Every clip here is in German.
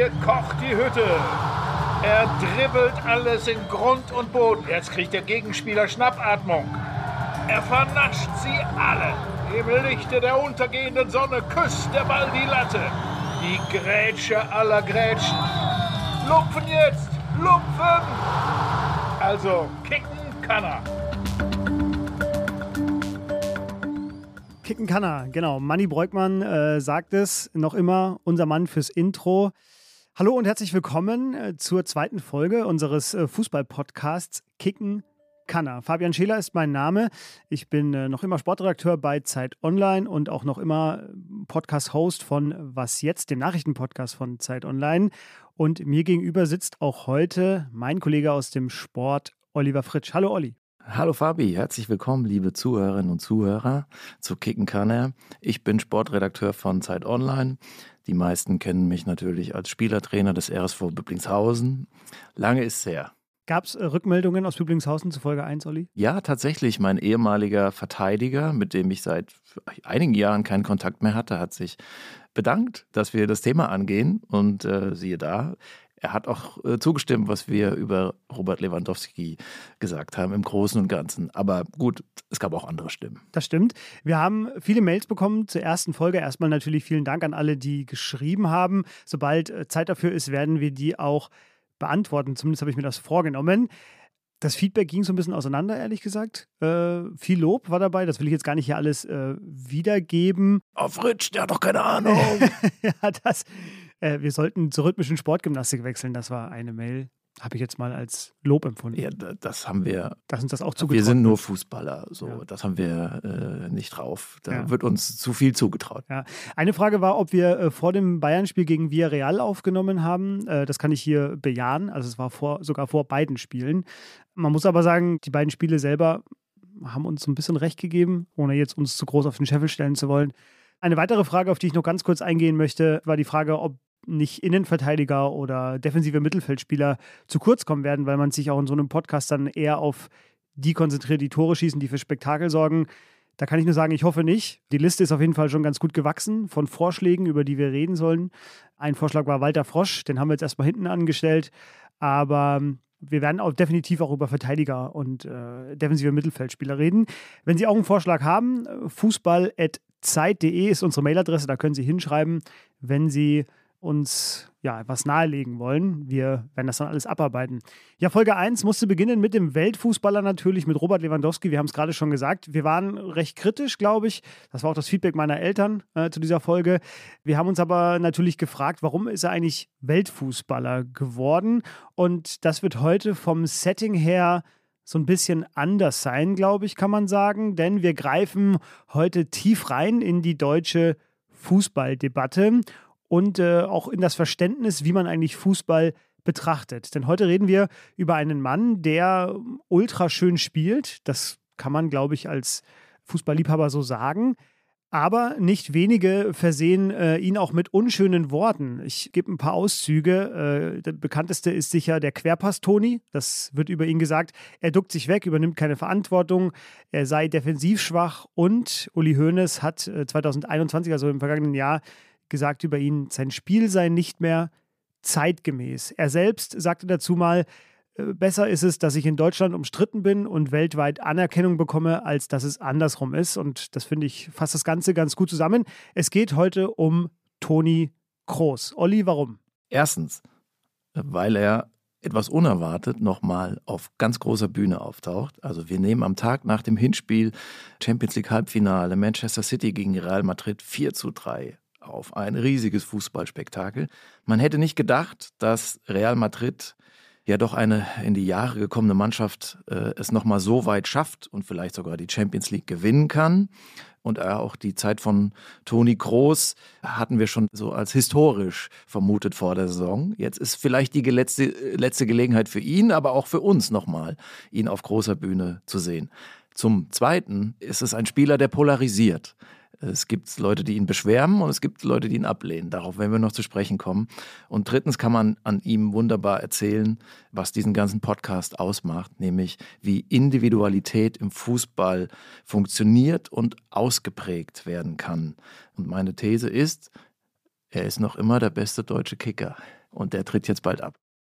hier kocht die Hütte. Er dribbelt alles in Grund und Boden. Jetzt kriegt der Gegenspieler Schnappatmung. Er vernascht sie alle. Im Lichte der untergehenden Sonne küsst der Ball die Latte. Die Grätsche aller Grätschen. Lupfen jetzt! Lupfen! Also, kicken kann er. Kicken kann er, genau. Manny Breukmann äh, sagt es noch immer, unser Mann fürs Intro. Hallo und herzlich willkommen äh, zur zweiten Folge unseres äh, Fußball-Podcasts Kicken kann er. Fabian Scheler ist mein Name. Ich bin äh, noch immer Sportredakteur bei Zeit Online und auch noch immer Podcast-Host von Was Jetzt, dem Nachrichtenpodcast von Zeit Online. Und mir gegenüber sitzt auch heute mein Kollege aus dem Sport, Oliver Fritsch. Hallo Olli. Hallo Fabi, herzlich willkommen, liebe Zuhörerinnen und Zuhörer zu Kicken kann er. Ich bin Sportredakteur von Zeit Online. Die meisten kennen mich natürlich als Spielertrainer des RSV Büblingshausen. Lange ist es her. Gab es äh, Rückmeldungen aus Büblingshausen zu Folge 1, Olli? Ja, tatsächlich. Mein ehemaliger Verteidiger, mit dem ich seit einigen Jahren keinen Kontakt mehr hatte, hat sich bedankt, dass wir das Thema angehen. Und äh, siehe da, er hat auch äh, zugestimmt, was wir über Robert Lewandowski gesagt haben, im Großen und Ganzen. Aber gut, es gab auch andere Stimmen. Das stimmt. Wir haben viele Mails bekommen zur ersten Folge. Erstmal natürlich vielen Dank an alle, die geschrieben haben. Sobald äh, Zeit dafür ist, werden wir die auch beantworten. Zumindest habe ich mir das vorgenommen. Das Feedback ging so ein bisschen auseinander, ehrlich gesagt. Äh, viel Lob war dabei, das will ich jetzt gar nicht hier alles äh, wiedergeben. Auf oh, Fritsch, der hat doch keine Ahnung. ja, das, äh, wir sollten zur rhythmischen Sportgymnastik wechseln. Das war eine Mail, habe ich jetzt mal als Lob empfunden. Ja, das haben wir. Dass uns das auch zugetraut Wir sind nur Fußballer, so ja. das haben wir äh, nicht drauf. Da ja. wird uns zu viel zugetraut. Ja. Eine Frage war, ob wir äh, vor dem Bayern-Spiel gegen Villarreal aufgenommen haben. Äh, das kann ich hier bejahen. Also es war vor, sogar vor beiden Spielen. Man muss aber sagen, die beiden Spiele selber haben uns ein bisschen recht gegeben, ohne jetzt uns zu groß auf den Scheffel stellen zu wollen. Eine weitere Frage, auf die ich noch ganz kurz eingehen möchte, war die Frage, ob nicht Innenverteidiger oder defensive Mittelfeldspieler zu kurz kommen werden, weil man sich auch in so einem Podcast dann eher auf die konzentriert, die Tore schießen, die für Spektakel sorgen. Da kann ich nur sagen, ich hoffe nicht. Die Liste ist auf jeden Fall schon ganz gut gewachsen von Vorschlägen, über die wir reden sollen. Ein Vorschlag war Walter Frosch, den haben wir jetzt erstmal hinten angestellt. Aber wir werden auch definitiv auch über Verteidiger und äh, defensive Mittelfeldspieler reden. Wenn Sie auch einen Vorschlag haben, fußball.zeit.de ist unsere Mailadresse, da können Sie hinschreiben, wenn Sie uns ja etwas nahelegen wollen. Wir werden das dann alles abarbeiten. Ja, Folge 1 musste beginnen mit dem Weltfußballer natürlich, mit Robert Lewandowski. Wir haben es gerade schon gesagt. Wir waren recht kritisch, glaube ich. Das war auch das Feedback meiner Eltern äh, zu dieser Folge. Wir haben uns aber natürlich gefragt, warum ist er eigentlich Weltfußballer geworden? Und das wird heute vom Setting her so ein bisschen anders sein, glaube ich, kann man sagen. Denn wir greifen heute tief rein in die deutsche Fußballdebatte und äh, auch in das Verständnis, wie man eigentlich Fußball betrachtet. Denn heute reden wir über einen Mann, der ultra schön spielt. Das kann man, glaube ich, als Fußballliebhaber so sagen. Aber nicht wenige versehen äh, ihn auch mit unschönen Worten. Ich gebe ein paar Auszüge. Äh, der bekannteste ist sicher der Querpass-Toni. Das wird über ihn gesagt. Er duckt sich weg, übernimmt keine Verantwortung. Er sei defensiv schwach. Und Uli Hoeneß hat äh, 2021, also im vergangenen Jahr, gesagt über ihn, sein Spiel sei nicht mehr zeitgemäß. Er selbst sagte dazu mal, äh, besser ist es, dass ich in Deutschland umstritten bin und weltweit Anerkennung bekomme, als dass es andersrum ist. Und das finde ich fasst das Ganze ganz gut zusammen. Es geht heute um Toni Kroos. Olli, warum? Erstens, weil er etwas unerwartet nochmal auf ganz großer Bühne auftaucht. Also wir nehmen am Tag nach dem Hinspiel Champions League Halbfinale Manchester City gegen Real Madrid 4 zu 3 auf. Ein riesiges Fußballspektakel. Man hätte nicht gedacht, dass Real Madrid ja doch eine in die Jahre gekommene Mannschaft äh, es nochmal so weit schafft und vielleicht sogar die Champions League gewinnen kann. Und äh, auch die Zeit von Toni Kroos hatten wir schon so als historisch vermutet vor der Saison. Jetzt ist vielleicht die letzte, letzte Gelegenheit für ihn, aber auch für uns nochmal, ihn auf großer Bühne zu sehen. Zum Zweiten ist es ein Spieler, der polarisiert. Es gibt Leute, die ihn beschwärmen und es gibt Leute, die ihn ablehnen. Darauf werden wir noch zu sprechen kommen. Und drittens kann man an ihm wunderbar erzählen, was diesen ganzen Podcast ausmacht, nämlich wie Individualität im Fußball funktioniert und ausgeprägt werden kann. Und meine These ist, er ist noch immer der beste deutsche Kicker. und der tritt jetzt bald ab.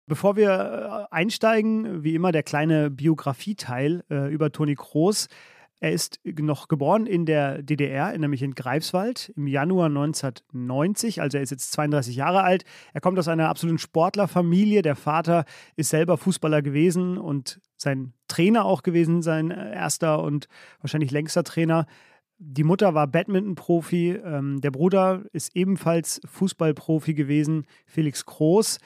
Bevor wir äh, einsteigen, wie immer der kleine Biografieteil äh, über Toni Kroos. Er ist noch geboren in der DDR, nämlich in Greifswald im Januar 1990. Also er ist jetzt 32 Jahre alt. Er kommt aus einer absoluten Sportlerfamilie. Der Vater ist selber Fußballer gewesen und sein Trainer auch gewesen, sein äh, erster und wahrscheinlich längster Trainer. Die Mutter war Badminton-Profi. Ähm, der Bruder ist ebenfalls Fußballprofi gewesen, Felix Groß.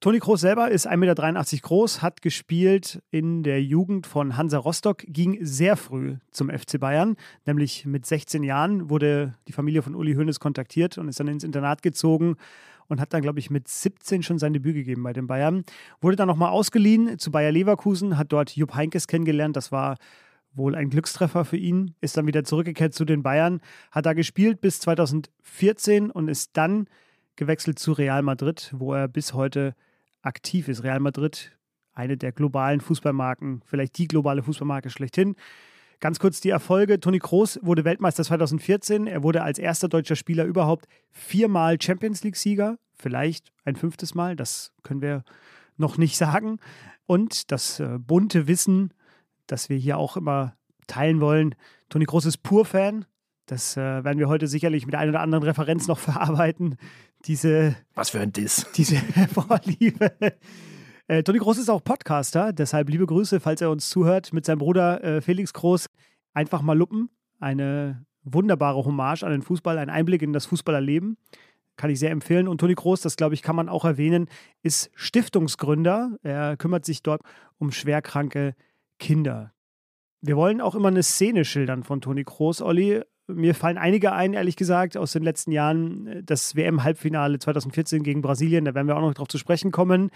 Toni Kroos selber ist 1,83 Meter groß, hat gespielt in der Jugend von Hansa Rostock, ging sehr früh zum FC Bayern, nämlich mit 16 Jahren wurde die Familie von Uli Hoeneß kontaktiert und ist dann ins Internat gezogen und hat dann, glaube ich, mit 17 schon sein Debüt gegeben bei den Bayern. Wurde dann nochmal ausgeliehen zu Bayer Leverkusen, hat dort Jupp Heinkes kennengelernt, das war wohl ein Glückstreffer für ihn, ist dann wieder zurückgekehrt zu den Bayern, hat da gespielt bis 2014 und ist dann gewechselt zu Real Madrid, wo er bis heute aktiv ist. Real Madrid, eine der globalen Fußballmarken, vielleicht die globale Fußballmarke schlechthin. Ganz kurz die Erfolge. Toni Kroos wurde Weltmeister 2014. Er wurde als erster deutscher Spieler überhaupt viermal Champions League-Sieger. Vielleicht ein fünftes Mal, das können wir noch nicht sagen. Und das äh, bunte Wissen, das wir hier auch immer teilen wollen. Toni Kroos ist Pur-Fan. Das äh, werden wir heute sicherlich mit einer oder anderen Referenz noch verarbeiten diese. Was für ein Diss. Diese Vorliebe. Äh, Toni Groß ist auch Podcaster, deshalb liebe Grüße, falls er uns zuhört, mit seinem Bruder äh, Felix Groß. Einfach mal luppen. Eine wunderbare Hommage an den Fußball, ein Einblick in das Fußballerleben. Kann ich sehr empfehlen. Und Toni Groß, das glaube ich, kann man auch erwähnen, ist Stiftungsgründer. Er kümmert sich dort um schwerkranke Kinder. Wir wollen auch immer eine Szene schildern von Toni Groß, Olli. Mir fallen einige ein, ehrlich gesagt, aus den letzten Jahren. Das WM-Halbfinale 2014 gegen Brasilien, da werden wir auch noch drauf zu sprechen kommen.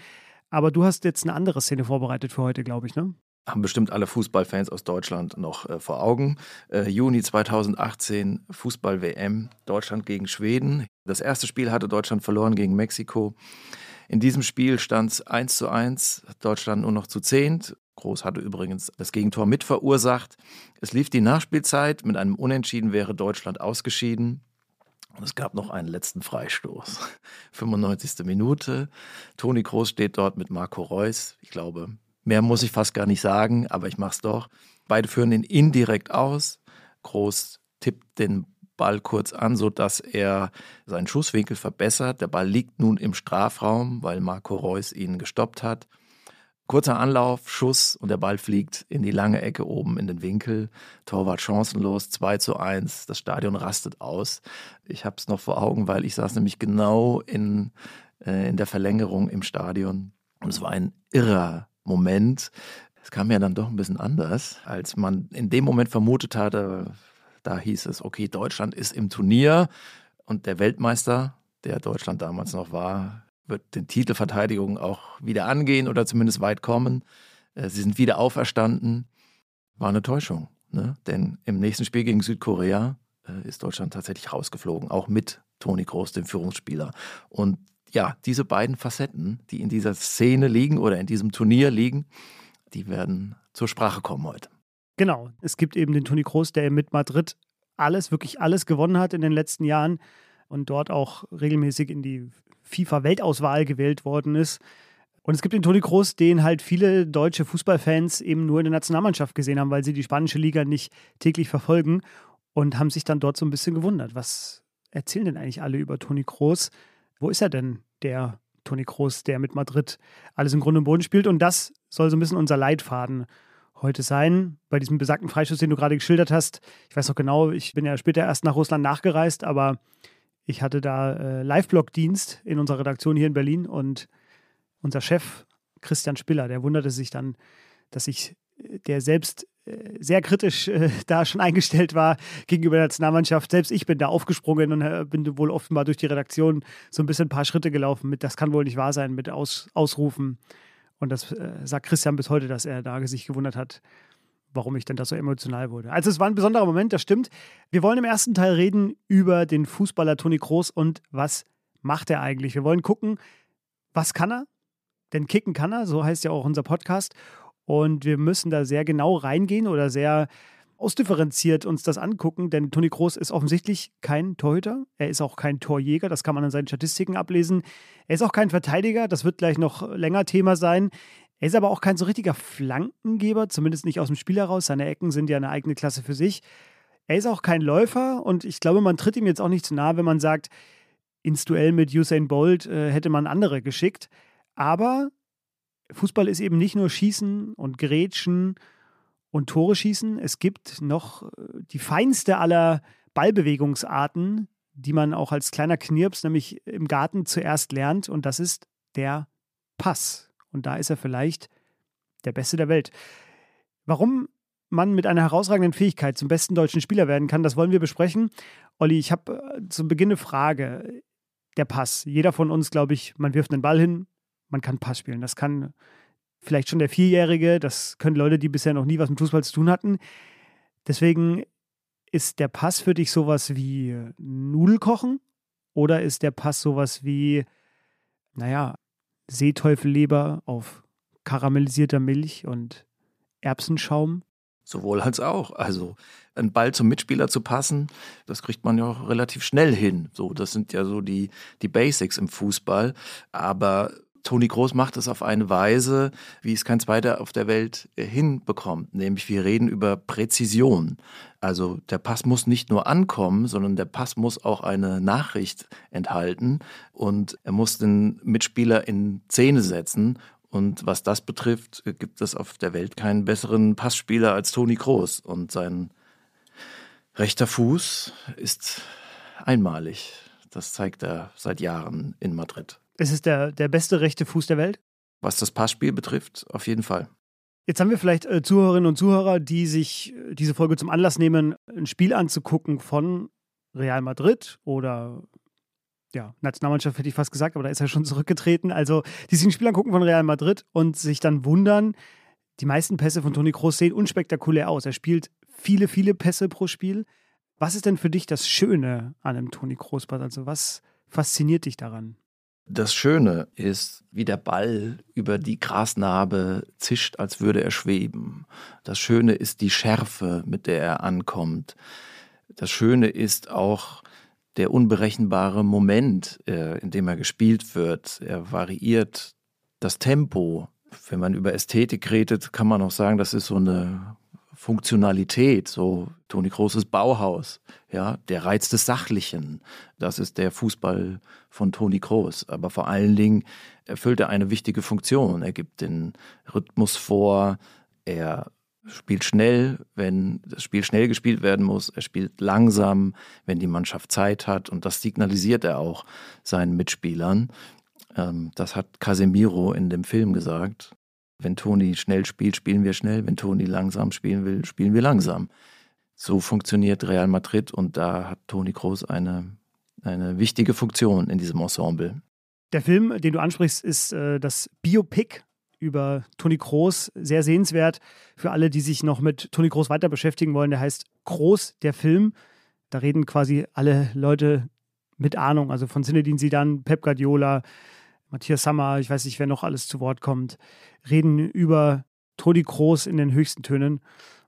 Aber du hast jetzt eine andere Szene vorbereitet für heute, glaube ich, ne? Haben bestimmt alle Fußballfans aus Deutschland noch äh, vor Augen. Äh, Juni 2018 Fußball-WM, Deutschland gegen Schweden. Das erste Spiel hatte Deutschland verloren gegen Mexiko. In diesem Spiel stand es 1 zu 1, Deutschland nur noch zu 10. Groß hatte übrigens das Gegentor mit verursacht. Es lief die Nachspielzeit. Mit einem Unentschieden wäre Deutschland ausgeschieden. Und es gab noch einen letzten Freistoß. 95. Minute. Toni Groß steht dort mit Marco Reus. Ich glaube, mehr muss ich fast gar nicht sagen, aber ich mache es doch. Beide führen ihn indirekt aus. Groß tippt den Ball kurz an, sodass er seinen Schusswinkel verbessert. Der Ball liegt nun im Strafraum, weil Marco Reus ihn gestoppt hat. Kurzer Anlauf, Schuss und der Ball fliegt in die lange Ecke oben in den Winkel. Torwart chancenlos, 2 zu 1. Das Stadion rastet aus. Ich habe es noch vor Augen, weil ich saß nämlich genau in, äh, in der Verlängerung im Stadion. Und es war ein irrer Moment. Es kam ja dann doch ein bisschen anders, als man in dem Moment vermutet hatte. Da hieß es, okay, Deutschland ist im Turnier und der Weltmeister, der Deutschland damals noch war, wird den Titelverteidigung auch wieder angehen oder zumindest weit kommen. Äh, sie sind wieder auferstanden. War eine Täuschung, ne? denn im nächsten Spiel gegen Südkorea äh, ist Deutschland tatsächlich rausgeflogen, auch mit Toni Kroos, dem Führungsspieler. Und ja, diese beiden Facetten, die in dieser Szene liegen oder in diesem Turnier liegen, die werden zur Sprache kommen heute. Genau, es gibt eben den Toni Kroos, der mit Madrid alles, wirklich alles gewonnen hat in den letzten Jahren und dort auch regelmäßig in die FIFA-Weltauswahl gewählt worden ist. Und es gibt den Toni Kroos, den halt viele deutsche Fußballfans eben nur in der Nationalmannschaft gesehen haben, weil sie die spanische Liga nicht täglich verfolgen und haben sich dann dort so ein bisschen gewundert. Was erzählen denn eigentlich alle über Toni Kroos? Wo ist er denn, der Toni Kroos, der mit Madrid alles im Grunde und Boden spielt? Und das soll so ein bisschen unser Leitfaden heute sein. Bei diesem besagten Freischuss, den du gerade geschildert hast. Ich weiß noch genau, ich bin ja später erst nach Russland nachgereist, aber ich hatte da äh, Live-Blog-Dienst in unserer Redaktion hier in Berlin und unser Chef Christian Spiller, der wunderte sich dann, dass ich, äh, der selbst äh, sehr kritisch äh, da schon eingestellt war gegenüber der Nationalmannschaft. Selbst ich bin da aufgesprungen und äh, bin wohl offenbar durch die Redaktion so ein bisschen ein paar Schritte gelaufen mit, das kann wohl nicht wahr sein, mit Aus, Ausrufen. Und das äh, sagt Christian bis heute, dass er da sich gewundert hat, warum ich denn da so emotional wurde. Also es war ein besonderer Moment, das stimmt. Wir wollen im ersten Teil reden über den Fußballer Toni Kroos und was macht er eigentlich. Wir wollen gucken, was kann er? Denn kicken kann er, so heißt ja auch unser Podcast. Und wir müssen da sehr genau reingehen oder sehr ausdifferenziert uns das angucken, denn Toni Kroos ist offensichtlich kein Torhüter. Er ist auch kein Torjäger, das kann man an seinen Statistiken ablesen. Er ist auch kein Verteidiger, das wird gleich noch länger Thema sein. Er ist aber auch kein so richtiger Flankengeber, zumindest nicht aus dem Spiel heraus. Seine Ecken sind ja eine eigene Klasse für sich. Er ist auch kein Läufer und ich glaube, man tritt ihm jetzt auch nicht zu nahe, wenn man sagt, ins Duell mit Usain Bolt äh, hätte man andere geschickt. Aber Fußball ist eben nicht nur Schießen und Grätschen und Tore schießen. Es gibt noch äh, die feinste aller Ballbewegungsarten, die man auch als kleiner Knirps, nämlich im Garten zuerst lernt. Und das ist der Pass. Und da ist er vielleicht der Beste der Welt. Warum man mit einer herausragenden Fähigkeit zum besten deutschen Spieler werden kann, das wollen wir besprechen. Olli, ich habe äh, zum Beginn eine Frage. Der Pass. Jeder von uns, glaube ich, man wirft einen Ball hin, man kann Pass spielen. Das kann vielleicht schon der Vierjährige, das können Leute, die bisher noch nie was mit Fußball zu tun hatten. Deswegen ist der Pass für dich sowas wie Nudelkochen oder ist der Pass sowas wie, naja, Seeteufelleber auf karamellisierter Milch und Erbsenschaum? Sowohl als auch. Also einen Ball zum Mitspieler zu passen, das kriegt man ja auch relativ schnell hin. So, das sind ja so die, die Basics im Fußball. Aber Toni Groß macht es auf eine Weise, wie es kein zweiter auf der Welt äh, hinbekommt. Nämlich wir reden über Präzision. Also der Pass muss nicht nur ankommen, sondern der Pass muss auch eine Nachricht enthalten und er muss den Mitspieler in Szene setzen. Und was das betrifft, gibt es auf der Welt keinen besseren Passspieler als Toni Groß. Und sein rechter Fuß ist einmalig. Das zeigt er seit Jahren in Madrid. Es ist der, der beste rechte Fuß der Welt? Was das Passspiel betrifft, auf jeden Fall. Jetzt haben wir vielleicht äh, Zuhörerinnen und Zuhörer, die sich äh, diese Folge zum Anlass nehmen, ein Spiel anzugucken von Real Madrid oder ja, Nationalmannschaft hätte ich fast gesagt, aber da ist er schon zurückgetreten. Also, die sich ein Spiel angucken von Real Madrid und sich dann wundern, die meisten Pässe von Toni Kroos sehen unspektakulär aus. Er spielt viele, viele Pässe pro Spiel. Was ist denn für dich das Schöne an einem Toni Kroos-Pass? Also, was fasziniert dich daran? Das Schöne ist, wie der Ball über die Grasnarbe zischt, als würde er schweben. Das Schöne ist die Schärfe, mit der er ankommt. Das Schöne ist auch der unberechenbare Moment, äh, in dem er gespielt wird. Er variiert das Tempo. Wenn man über Ästhetik redet, kann man auch sagen, das ist so eine Funktionalität, so Toni Großes Bauhaus, ja, der Reiz des Sachlichen. Das ist der Fußball von Toni Groß. Aber vor allen Dingen erfüllt er eine wichtige Funktion. Er gibt den Rhythmus vor, er spielt schnell, wenn das Spiel schnell gespielt werden muss. Er spielt langsam, wenn die Mannschaft Zeit hat. Und das signalisiert er auch seinen Mitspielern. Ähm, das hat Casemiro in dem Film gesagt. Wenn Toni schnell spielt, spielen wir schnell. Wenn Toni langsam spielen will, spielen wir langsam. So funktioniert Real Madrid und da hat Toni Kroos eine, eine wichtige Funktion in diesem Ensemble. Der Film, den du ansprichst, ist äh, das Biopic über Toni Kroos. Sehr sehenswert für alle, die sich noch mit Toni Kroos weiter beschäftigen wollen. Der heißt Kroos, der Film. Da reden quasi alle Leute mit Ahnung, also von Zinedine Zidane, Pep Guardiola, Matthias Sammer, ich weiß nicht, wer noch alles zu Wort kommt, reden über Toni Kroos in den höchsten Tönen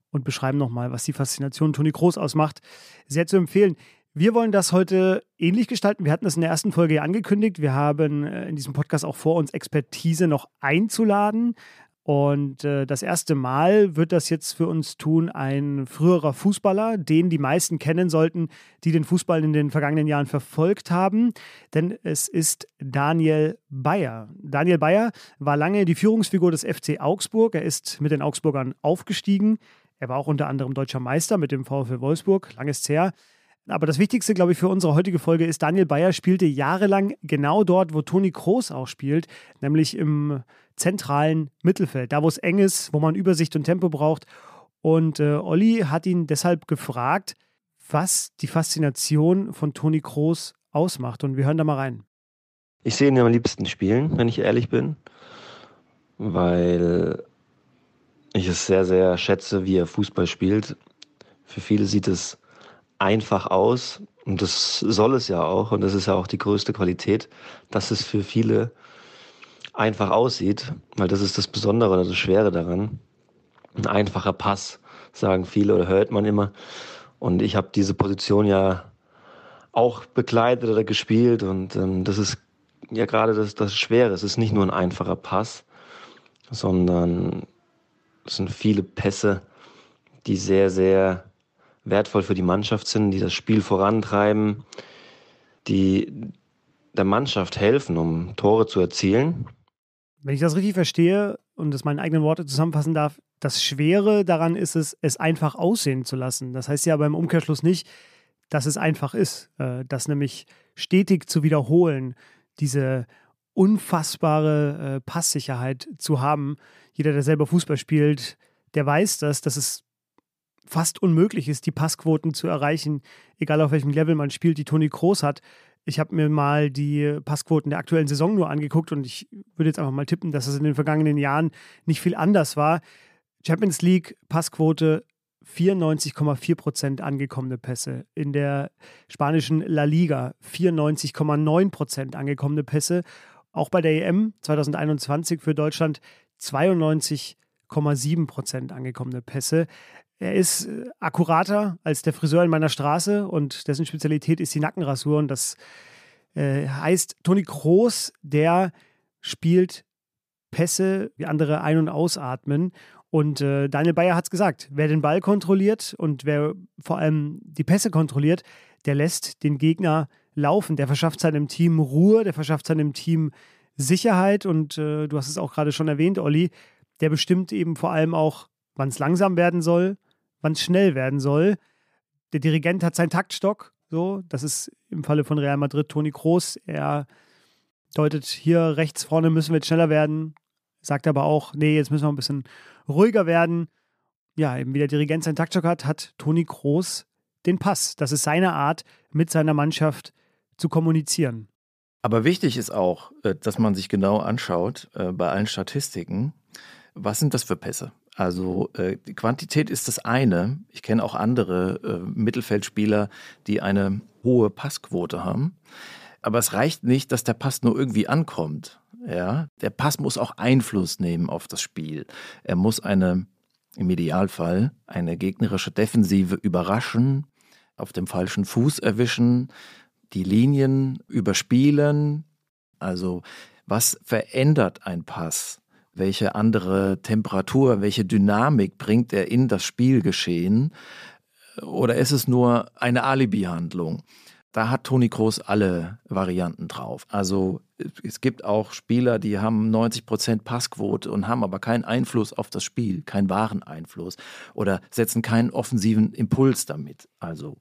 und beschreiben nochmal, was die Faszination Toni Kroos ausmacht. Sehr zu empfehlen. Wir wollen das heute ähnlich gestalten. Wir hatten das in der ersten Folge ja angekündigt. Wir haben äh, in diesem Podcast auch vor, uns Expertise noch einzuladen. Und äh, das erste Mal wird das jetzt für uns tun ein früherer Fußballer, den die meisten kennen sollten, die den Fußball in den vergangenen Jahren verfolgt haben. Denn es ist Daniel Bayer. Daniel Bayer war lange die Führungsfigur des FC Augsburg. Er ist mit den Augsburgern aufgestiegen. Er war auch unter anderem deutscher Meister mit dem VfL Wolfsburg. Langes her. Aber das Wichtigste, glaube ich, für unsere heutige Folge ist, Daniel Bayer spielte jahrelang genau dort, wo Toni Kroos auch spielt, nämlich im zentralen Mittelfeld, da wo es eng ist, wo man Übersicht und Tempo braucht. Und äh, Olli hat ihn deshalb gefragt, was die Faszination von Toni Kroos ausmacht. Und wir hören da mal rein. Ich sehe ihn am liebsten spielen, wenn ich ehrlich bin, weil ich es sehr, sehr schätze, wie er Fußball spielt. Für viele sieht es einfach aus und das soll es ja auch und das ist ja auch die größte Qualität, dass es für viele einfach aussieht, weil das ist das Besondere oder das Schwere daran. Ein einfacher Pass sagen viele oder hört man immer. Und ich habe diese Position ja auch begleitet oder gespielt und ähm, das ist ja gerade das, das Schwere. Es ist nicht nur ein einfacher Pass, sondern es sind viele Pässe, die sehr, sehr wertvoll für die Mannschaft sind, die das Spiel vorantreiben, die der Mannschaft helfen, um Tore zu erzielen. Wenn ich das richtig verstehe und das meine eigenen Worte zusammenfassen darf, das Schwere daran ist es, es einfach aussehen zu lassen. Das heißt ja beim Umkehrschluss nicht, dass es einfach ist, äh, das nämlich stetig zu wiederholen, diese unfassbare äh, Passsicherheit zu haben. Jeder, der selber Fußball spielt, der weiß das, dass es fast unmöglich ist, die Passquoten zu erreichen, egal auf welchem Level man spielt, die Toni Kroos hat. Ich habe mir mal die Passquoten der aktuellen Saison nur angeguckt und ich würde jetzt einfach mal tippen, dass es in den vergangenen Jahren nicht viel anders war. Champions League Passquote 94,4 Prozent angekommene Pässe. In der spanischen La Liga 94,9 Prozent angekommene Pässe. Auch bei der EM 2021 für Deutschland 92,7 Prozent angekommene Pässe. Er ist äh, akkurater als der Friseur in meiner Straße und dessen Spezialität ist die Nackenrasur. Und das äh, heißt, Toni Kroos, der spielt Pässe, wie andere ein- und ausatmen. Und äh, Daniel Bayer hat es gesagt, wer den Ball kontrolliert und wer vor allem die Pässe kontrolliert, der lässt den Gegner laufen. Der verschafft seinem Team Ruhe, der verschafft seinem Team Sicherheit. Und äh, du hast es auch gerade schon erwähnt, Olli, der bestimmt eben vor allem auch, wann es langsam werden soll, wann es schnell werden soll. Der Dirigent hat seinen Taktstock, so, das ist im Falle von Real Madrid Toni Kroos. Er deutet hier rechts vorne müssen wir jetzt schneller werden, sagt aber auch, nee, jetzt müssen wir ein bisschen ruhiger werden. Ja, eben wie der Dirigent seinen Taktstock hat, hat Toni Kroos den Pass. Das ist seine Art, mit seiner Mannschaft zu kommunizieren. Aber wichtig ist auch, äh, dass man sich genau anschaut äh, bei allen Statistiken, was sind das für Pässe? Also äh, Quantität ist das eine. Ich kenne auch andere äh, Mittelfeldspieler, die eine hohe Passquote haben. Aber es reicht nicht, dass der Pass nur irgendwie ankommt. Ja, der Pass muss auch Einfluss nehmen auf das Spiel. Er muss eine, im Idealfall, eine gegnerische Defensive überraschen, auf dem falschen Fuß erwischen, die Linien überspielen. Also, was verändert ein Pass? Welche andere Temperatur, welche Dynamik bringt er in das Spielgeschehen? Oder ist es nur eine Alibi-Handlung? Da hat Toni Kroos alle Varianten drauf. Also es gibt auch Spieler, die haben 90 Prozent Passquote und haben aber keinen Einfluss auf das Spiel, keinen wahren Einfluss oder setzen keinen offensiven Impuls damit. Also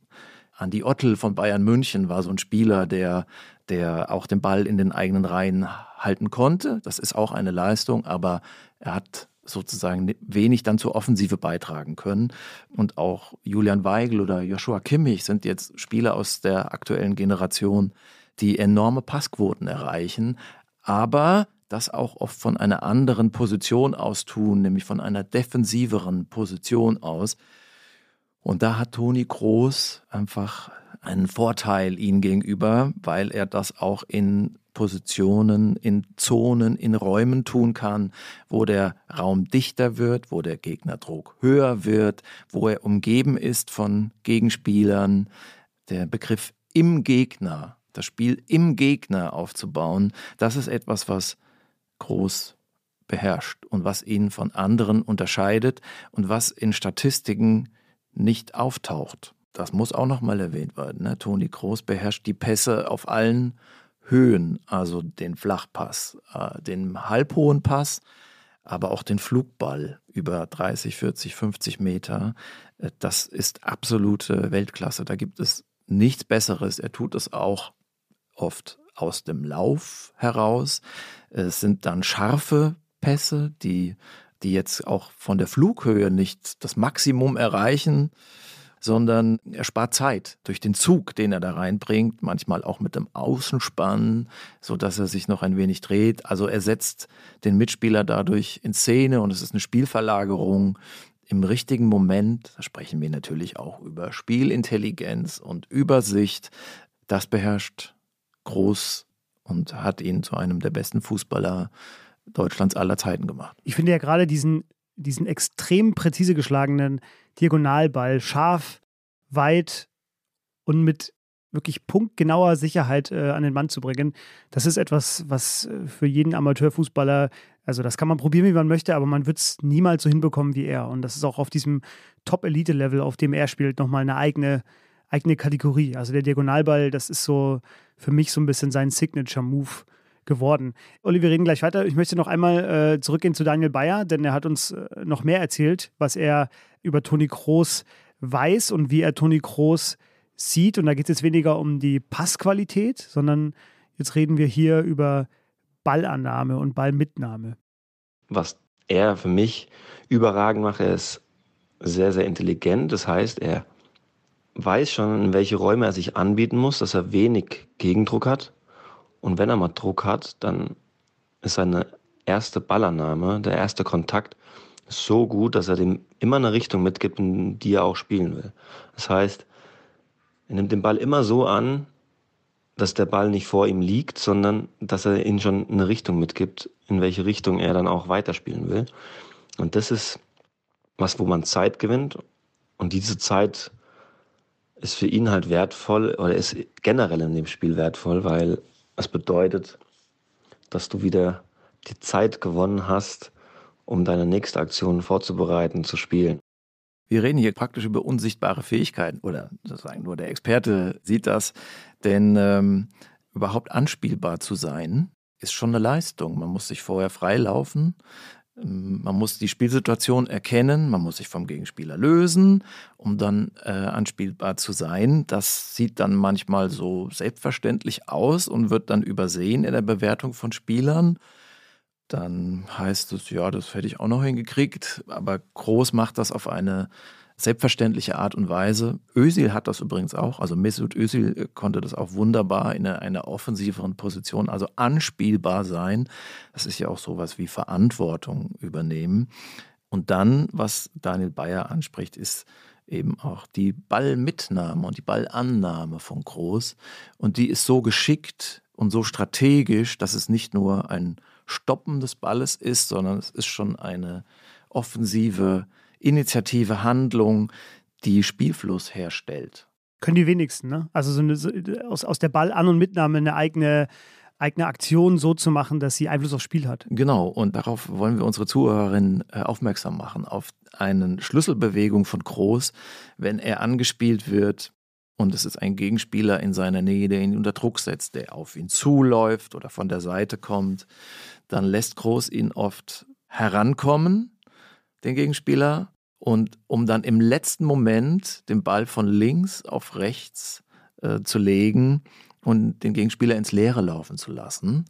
Andi Ottel von Bayern München war so ein Spieler, der, der auch den Ball in den eigenen Reihen halten konnte. Das ist auch eine Leistung, aber er hat sozusagen wenig dann zur Offensive beitragen können. Und auch Julian Weigel oder Joshua Kimmich sind jetzt Spieler aus der aktuellen Generation, die enorme Passquoten erreichen, aber das auch oft von einer anderen Position aus tun, nämlich von einer defensiveren Position aus. Und da hat Toni Groß einfach einen Vorteil ihnen gegenüber, weil er das auch in Positionen, in Zonen, in Räumen tun kann, wo der Raum dichter wird, wo der Gegnerdruck höher wird, wo er umgeben ist von Gegenspielern. Der Begriff im Gegner, das Spiel im Gegner aufzubauen, das ist etwas, was groß beherrscht und was ihn von anderen unterscheidet und was in Statistiken nicht auftaucht. Das muss auch nochmal erwähnt werden. Ne? Toni Kroos beherrscht die Pässe auf allen Höhen, also den Flachpass, äh, den halbhohen Pass, aber auch den Flugball über 30, 40, 50 Meter. Äh, das ist absolute Weltklasse. Da gibt es nichts Besseres. Er tut es auch oft aus dem Lauf heraus. Es sind dann scharfe Pässe, die die jetzt auch von der Flughöhe nicht das Maximum erreichen, sondern er spart Zeit durch den Zug, den er da reinbringt, manchmal auch mit dem Außenspann, so dass er sich noch ein wenig dreht. Also er setzt den Mitspieler dadurch in Szene und es ist eine Spielverlagerung im richtigen Moment. Da sprechen wir natürlich auch über Spielintelligenz und Übersicht. Das beherrscht Groß und hat ihn zu einem der besten Fußballer Deutschlands aller Zeiten gemacht. Ich finde ja gerade diesen diesen extrem präzise geschlagenen Diagonalball scharf, weit und mit wirklich punktgenauer Sicherheit äh, an den Mann zu bringen. Das ist etwas, was äh, für jeden Amateurfußballer, also das kann man probieren, wie man möchte, aber man wird es niemals so hinbekommen wie er. Und das ist auch auf diesem Top-Elite-Level, auf dem er spielt, nochmal eine eigene, eigene Kategorie. Also der Diagonalball, das ist so für mich so ein bisschen sein Signature-Move geworden. Olli, wir reden gleich weiter. Ich möchte noch einmal äh, zurückgehen zu Daniel Bayer, denn er hat uns äh, noch mehr erzählt, was er über Toni Kroos weiß und wie er Toni Kroos sieht. Und da geht es jetzt weniger um die Passqualität, sondern jetzt reden wir hier über Ballannahme und Ballmitnahme. Was er für mich überragend macht, er ist sehr, sehr intelligent. Das heißt, er weiß schon, in welche Räume er sich anbieten muss, dass er wenig Gegendruck hat. Und wenn er mal Druck hat, dann ist seine erste Ballannahme, der erste Kontakt so gut, dass er dem immer eine Richtung mitgibt, in die er auch spielen will. Das heißt, er nimmt den Ball immer so an, dass der Ball nicht vor ihm liegt, sondern dass er ihm schon eine Richtung mitgibt, in welche Richtung er dann auch weiterspielen will. Und das ist was, wo man Zeit gewinnt. Und diese Zeit ist für ihn halt wertvoll oder ist generell in dem Spiel wertvoll, weil es bedeutet, dass du wieder die Zeit gewonnen hast, um deine nächste Aktion vorzubereiten, zu spielen. Wir reden hier praktisch über unsichtbare Fähigkeiten oder sozusagen nur der Experte sieht das, denn ähm, überhaupt anspielbar zu sein, ist schon eine Leistung. Man muss sich vorher freilaufen, man muss die Spielsituation erkennen, man muss sich vom Gegenspieler lösen, um dann äh, anspielbar zu sein. Das sieht dann manchmal so selbstverständlich aus und wird dann übersehen in der Bewertung von Spielern. Dann heißt es, ja, das hätte ich auch noch hingekriegt, aber Groß macht das auf eine selbstverständliche Art und Weise. Özil hat das übrigens auch, also Mesut Özil konnte das auch wunderbar in einer, einer offensiveren Position, also anspielbar sein. Das ist ja auch sowas wie Verantwortung übernehmen. Und dann, was Daniel Bayer anspricht, ist eben auch die Ballmitnahme und die Ballannahme von Groß. Und die ist so geschickt und so strategisch, dass es nicht nur ein Stoppen des Balles ist, sondern es ist schon eine offensive Initiative, Handlung, die Spielfluss herstellt. Können die wenigsten, ne? Also so eine, so, aus, aus der Ball-An- und Mitnahme eine eigene, eigene Aktion so zu machen, dass sie Einfluss aufs Spiel hat. Genau, und darauf wollen wir unsere Zuhörerinnen äh, aufmerksam machen, auf eine Schlüsselbewegung von Groß, wenn er angespielt wird und es ist ein Gegenspieler in seiner Nähe, der ihn unter Druck setzt, der auf ihn zuläuft oder von der Seite kommt, dann lässt Groß ihn oft herankommen, den Gegenspieler, und um dann im letzten Moment den Ball von links auf rechts äh, zu legen und den Gegenspieler ins Leere laufen zu lassen,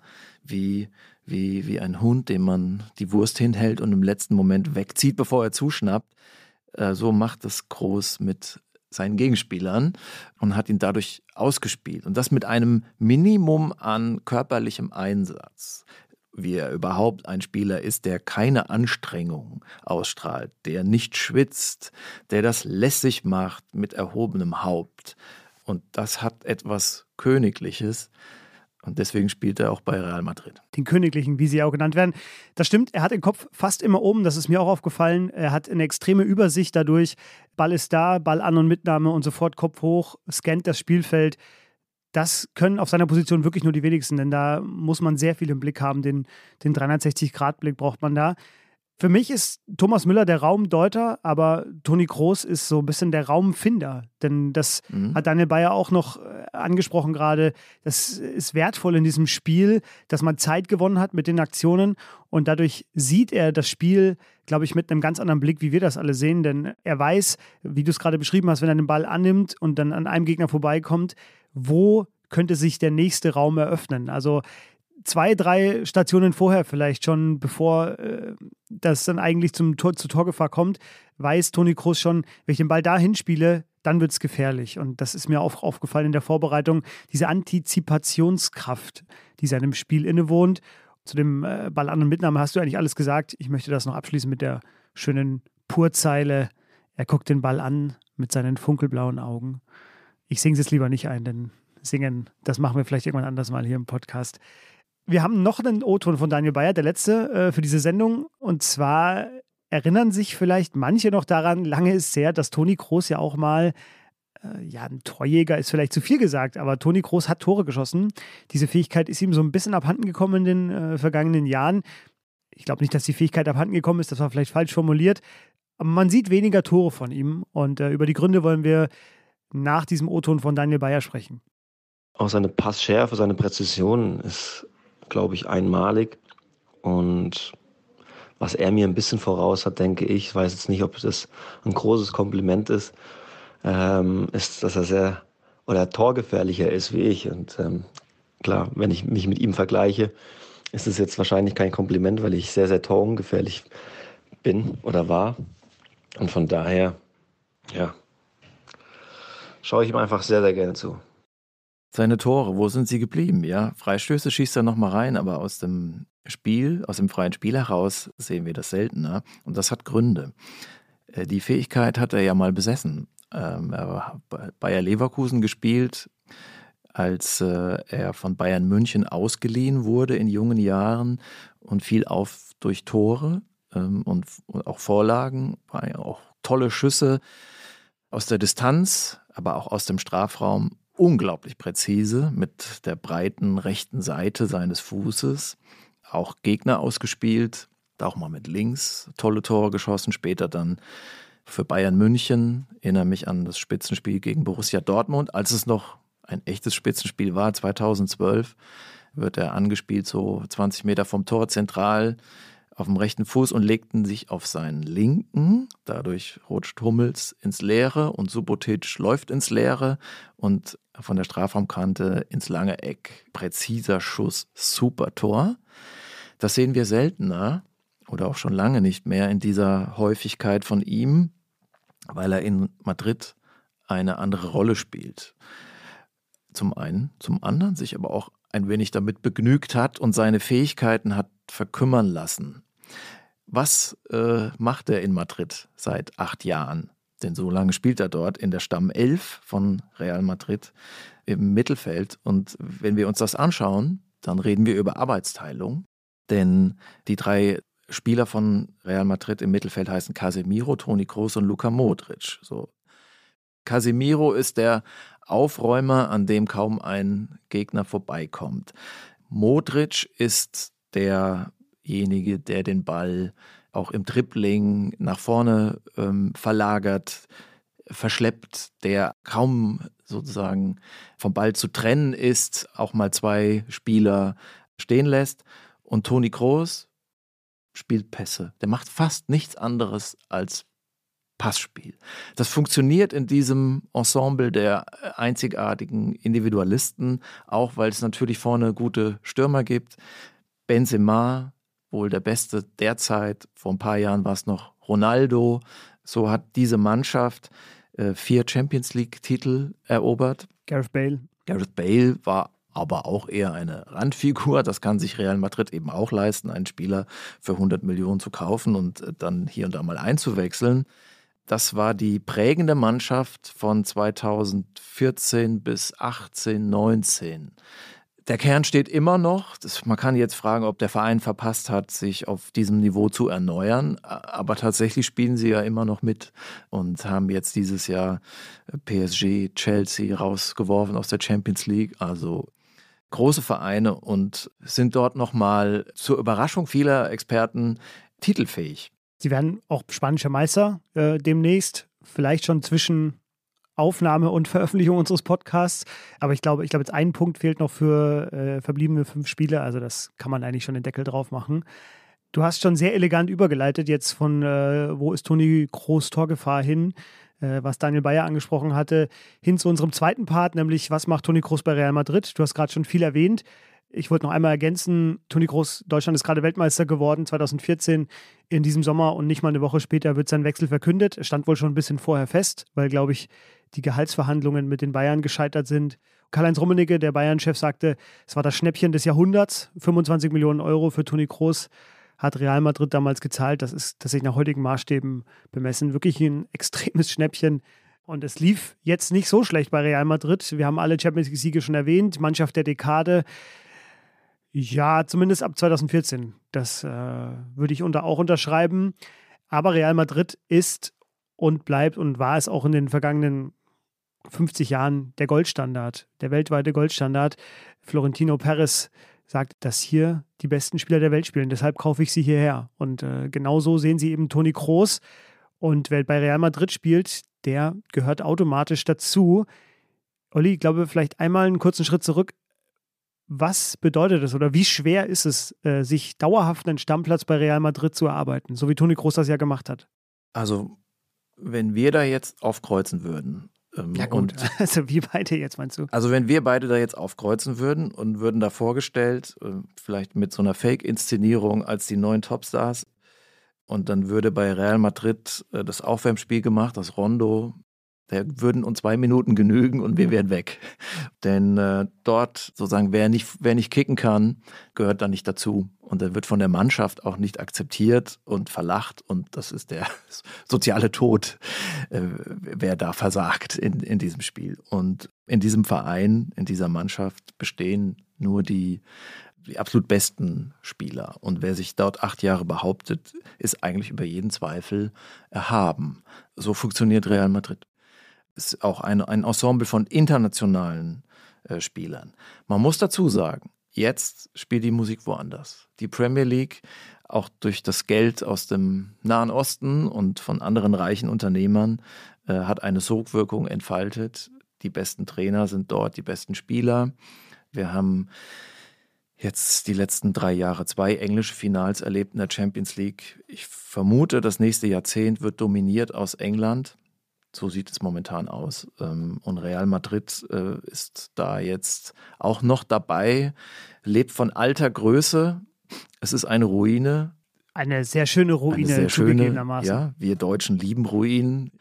wie, wie, wie ein Hund, dem man die Wurst hinhält und im letzten Moment wegzieht, bevor er zuschnappt. Äh, so macht es Groß mit seinen Gegenspielern und hat ihn dadurch ausgespielt. Und das mit einem Minimum an körperlichem Einsatz wie er überhaupt ein Spieler ist, der keine Anstrengung ausstrahlt, der nicht schwitzt, der das lässig macht mit erhobenem Haupt. Und das hat etwas Königliches. Und deswegen spielt er auch bei Real Madrid. Den Königlichen, wie sie auch genannt werden. Das stimmt, er hat den Kopf fast immer oben, das ist mir auch aufgefallen. Er hat eine extreme Übersicht dadurch. Ball ist da, Ball an und Mitnahme und sofort Kopf hoch, scannt das Spielfeld das können auf seiner Position wirklich nur die wenigsten, denn da muss man sehr viel im Blick haben. Den, den 360-Grad-Blick braucht man da. Für mich ist Thomas Müller der Raumdeuter, aber Toni Kroos ist so ein bisschen der Raumfinder. Denn das mhm. hat Daniel Bayer auch noch äh, angesprochen gerade. Das ist wertvoll in diesem Spiel, dass man Zeit gewonnen hat mit den Aktionen und dadurch sieht er das Spiel, glaube ich, mit einem ganz anderen Blick, wie wir das alle sehen. Denn er weiß, wie du es gerade beschrieben hast, wenn er den Ball annimmt und dann an einem Gegner vorbeikommt, wo könnte sich der nächste Raum eröffnen. Also zwei, drei Stationen vorher vielleicht schon, bevor äh, das dann eigentlich zum Tor, zur Torgefahr kommt, weiß Toni Kroos schon, wenn ich den Ball dahin spiele, dann wird es gefährlich. Und das ist mir auch aufgefallen in der Vorbereitung, diese Antizipationskraft, die seinem Spiel innewohnt. Zu dem äh, Ball an und Mitnahme hast du eigentlich alles gesagt. Ich möchte das noch abschließen mit der schönen Purzeile. Er guckt den Ball an mit seinen funkelblauen Augen. Ich singe es jetzt lieber nicht ein, denn singen, das machen wir vielleicht irgendwann anders mal hier im Podcast. Wir haben noch einen O-Ton von Daniel Bayer, der letzte äh, für diese Sendung. Und zwar erinnern sich vielleicht manche noch daran, lange ist her, dass Toni Kroos ja auch mal äh, ja, ein Torjäger ist vielleicht zu viel gesagt, aber Toni Kroos hat Tore geschossen. Diese Fähigkeit ist ihm so ein bisschen abhanden gekommen in den äh, vergangenen Jahren. Ich glaube nicht, dass die Fähigkeit abhanden gekommen ist, das war vielleicht falsch formuliert. Aber man sieht weniger Tore von ihm und äh, über die Gründe wollen wir nach diesem O-Ton von Daniel Bayer sprechen. Auch seine Passschärfe, seine Präzision ist, glaube ich, einmalig. Und was er mir ein bisschen voraus hat, denke ich, weiß jetzt nicht, ob das ein großes Kompliment ist, ähm, ist, dass er sehr oder torgefährlicher ist wie ich. Und ähm, klar, wenn ich mich mit ihm vergleiche, ist es jetzt wahrscheinlich kein Kompliment, weil ich sehr, sehr torungefährlich bin oder war. Und von daher, ja, schaue ich ihm einfach sehr, sehr gerne zu. Seine Tore, wo sind sie geblieben? Ja, Freistöße schießt er nochmal rein, aber aus dem Spiel, aus dem freien Spiel heraus sehen wir das seltener. Und das hat Gründe. Äh, die Fähigkeit hat er ja mal besessen. Ähm, er hat Bayer Leverkusen gespielt, als äh, er von Bayern München ausgeliehen wurde in jungen Jahren und fiel auf durch Tore ähm, und, auch Vorlagen, auch tolle Schüsse aus der Distanz, aber auch aus dem Strafraum unglaublich präzise mit der breiten rechten Seite seines Fußes, auch Gegner ausgespielt, auch mal mit links tolle Tore geschossen, später dann für Bayern München. Erinnere mich an das Spitzenspiel gegen Borussia Dortmund, als es noch ein echtes Spitzenspiel war, 2012, wird er angespielt, so 20 Meter vom Tor zentral auf dem rechten Fuß und legten sich auf seinen linken. Dadurch rutscht Hummels ins Leere und Subotic läuft ins Leere und von der Strafraumkante ins lange Eck. Präziser Schuss, super Tor. Das sehen wir seltener oder auch schon lange nicht mehr in dieser Häufigkeit von ihm, weil er in Madrid eine andere Rolle spielt. Zum einen, zum anderen sich aber auch ein wenig damit begnügt hat und seine Fähigkeiten hat verkümmern lassen. Was äh, macht er in Madrid seit acht Jahren? Denn so lange spielt er dort in der Stamm 11 von Real Madrid im Mittelfeld. Und wenn wir uns das anschauen, dann reden wir über Arbeitsteilung. Denn die drei Spieler von Real Madrid im Mittelfeld heißen Casemiro, Toni Kroos und Luka Modric. So. Casemiro ist der Aufräumer, an dem kaum ein Gegner vorbeikommt. Modric ist derjenige, der den Ball auch im Dribbling nach vorne ähm, verlagert, verschleppt, der kaum sozusagen vom Ball zu trennen ist, auch mal zwei Spieler stehen lässt. Und Toni Kroos spielt Pässe. Der macht fast nichts anderes als Passspiel. Das funktioniert in diesem Ensemble der einzigartigen Individualisten, auch weil es natürlich vorne gute Stürmer gibt. Benzema, wohl der Beste derzeit, vor ein paar Jahren war es noch Ronaldo. So hat diese Mannschaft äh, vier Champions League-Titel erobert. Gareth Bale. Gareth Bale war aber auch eher eine Randfigur. Das kann sich Real Madrid eben auch leisten, einen Spieler für 100 Millionen zu kaufen und äh, dann hier und da mal einzuwechseln. Das war die prägende Mannschaft von 2014 bis 18, 19. Der Kern steht immer noch. Das, man kann jetzt fragen, ob der Verein verpasst hat, sich auf diesem Niveau zu erneuern. Aber tatsächlich spielen sie ja immer noch mit und haben jetzt dieses Jahr PSG, Chelsea rausgeworfen aus der Champions League. Also große Vereine und sind dort nochmal zur Überraschung vieler Experten titelfähig. Sie werden auch spanischer Meister äh, demnächst, vielleicht schon zwischen Aufnahme und Veröffentlichung unseres Podcasts. Aber ich glaube, ich glaube, jetzt ein Punkt fehlt noch für äh, verbliebene fünf Spiele. Also das kann man eigentlich schon den Deckel drauf machen. Du hast schon sehr elegant übergeleitet jetzt von äh, wo ist Toni Groß Torgefahr hin äh, was Daniel Bayer angesprochen hatte, hin zu unserem zweiten Part, nämlich was macht Toni Kroos bei Real Madrid? Du hast gerade schon viel erwähnt. Ich wollte noch einmal ergänzen, Toni Kroos, Deutschland ist gerade Weltmeister geworden, 2014 in diesem Sommer und nicht mal eine Woche später wird sein Wechsel verkündet. Es stand wohl schon ein bisschen vorher fest, weil, glaube ich, die Gehaltsverhandlungen mit den Bayern gescheitert sind. Karl-Heinz Rummenigge, der Bayern-Chef, sagte, es war das Schnäppchen des Jahrhunderts, 25 Millionen Euro für Toni Kroos hat Real Madrid damals gezahlt. Das ist tatsächlich nach heutigen Maßstäben bemessen wirklich ein extremes Schnäppchen. Und es lief jetzt nicht so schlecht bei Real Madrid. Wir haben alle Champions League-Siege schon erwähnt. Mannschaft der Dekade. Ja, zumindest ab 2014. Das äh, würde ich unter, auch unterschreiben. Aber Real Madrid ist und bleibt und war es auch in den vergangenen 50 Jahren der Goldstandard, der weltweite Goldstandard. Florentino Perez sagt, dass hier die besten Spieler der Welt spielen. Deshalb kaufe ich sie hierher. Und äh, genauso sehen sie eben Toni Kroos. Und wer bei Real Madrid spielt, der gehört automatisch dazu. Olli, ich glaube, vielleicht einmal einen kurzen Schritt zurück. Was bedeutet es oder wie schwer ist es, äh, sich dauerhaft einen Stammplatz bei Real Madrid zu erarbeiten, so wie Toni Kroos das ja gemacht hat? Also, wenn wir da jetzt aufkreuzen würden ähm, ja, gut. Und, also wir beide jetzt meinst du? Also wenn wir beide da jetzt aufkreuzen würden und würden da vorgestellt, äh, vielleicht mit so einer Fake-Inszenierung als die neuen Topstars, und dann würde bei Real Madrid äh, das Aufwärmspiel gemacht, das Rondo, da würden uns zwei Minuten genügen und wir wären weg. Denn äh, dort sozusagen, wer nicht, wer nicht kicken kann, gehört da nicht dazu. Und er wird von der Mannschaft auch nicht akzeptiert und verlacht. Und das ist der soziale Tod, äh, wer da versagt in, in diesem Spiel. Und in diesem Verein, in dieser Mannschaft bestehen nur die, die absolut besten Spieler. Und wer sich dort acht Jahre behauptet, ist eigentlich über jeden Zweifel erhaben. So funktioniert Real Madrid ist auch ein, ein Ensemble von internationalen äh, Spielern. Man muss dazu sagen, jetzt spielt die Musik woanders. Die Premier League, auch durch das Geld aus dem Nahen Osten und von anderen reichen Unternehmern, äh, hat eine Sogwirkung entfaltet. Die besten Trainer sind dort, die besten Spieler. Wir haben jetzt die letzten drei Jahre zwei englische Finals erlebt in der Champions League. Ich vermute, das nächste Jahrzehnt wird dominiert aus England. So sieht es momentan aus. Ähm, und Real Madrid äh, ist da jetzt auch noch dabei, lebt von alter Größe. Es ist eine Ruine. Eine sehr schöne Ruine, eine sehr schöne, Ja, wir Deutschen lieben Ruinen.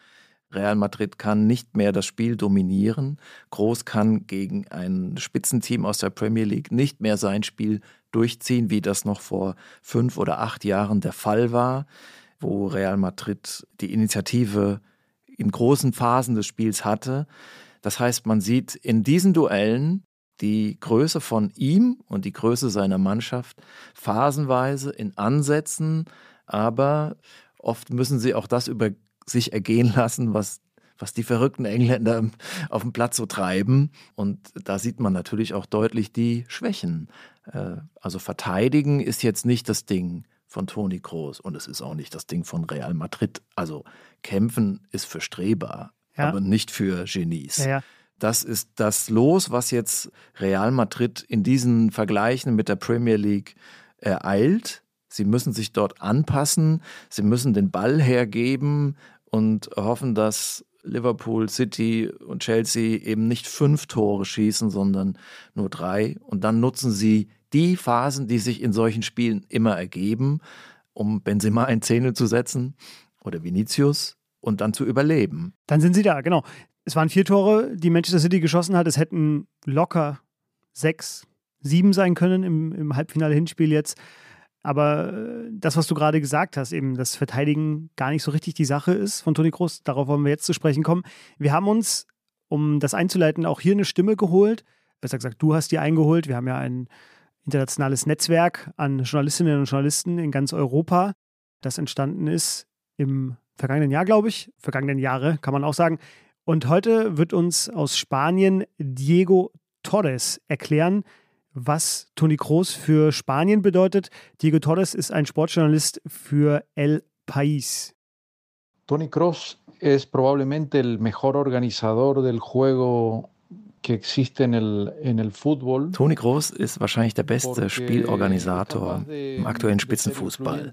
Real Madrid kann nicht mehr das Spiel dominieren. Groß kann gegen ein Spitzenteam aus der Premier League nicht mehr sein Spiel durchziehen, wie das noch vor fünf oder acht Jahren der Fall war, wo Real Madrid die Initiative in großen Phasen des Spiels hatte. Das heißt, man sieht in diesen Duellen die Größe von ihm und die Größe seiner Mannschaft phasenweise in Ansätzen, aber oft müssen sie auch das über sich ergehen lassen, was was die verrückten Engländer auf dem Platz so treiben. Und da sieht man natürlich auch deutlich die Schwächen. Äh, also verteidigen ist jetzt nicht das Ding von Toni Kroos und es ist auch nicht das Ding von Real Madrid. Also kämpfen ist für Streber, ja. aber nicht für Genies. Ja, ja. Das ist das Los, was jetzt Real Madrid in diesen Vergleichen mit der Premier League ereilt. Sie müssen sich dort anpassen, sie müssen den Ball hergeben und hoffen, dass Liverpool, City und Chelsea eben nicht fünf Tore schießen, sondern nur drei. Und dann nutzen sie die Phasen, die sich in solchen Spielen immer ergeben, um Benzema in Szene zu setzen oder Vinicius und dann zu überleben. Dann sind sie da, genau. Es waren vier Tore, die Manchester City geschossen hat. Es hätten locker sechs, sieben sein können im, im Halbfinale-Hinspiel jetzt. Aber äh, das, was du gerade gesagt hast, eben, dass Verteidigen gar nicht so richtig die Sache ist von Toni Kroos, darauf wollen wir jetzt zu sprechen kommen. Wir haben uns, um das einzuleiten, auch hier eine Stimme geholt. Besser gesagt, du hast die eingeholt. Wir haben ja ein internationales Netzwerk an Journalistinnen und Journalisten in ganz Europa, das entstanden ist im vergangenen Jahr, glaube ich, vergangenen Jahre kann man auch sagen. Und heute wird uns aus Spanien Diego Torres erklären, was Toni Kroos für Spanien bedeutet. Diego Torres ist ein Sportjournalist für El País. Toni Kroos es probablemente el mejor organizador del juego Toni Groß ist wahrscheinlich der beste Spielorganisator im aktuellen Spitzenfußball,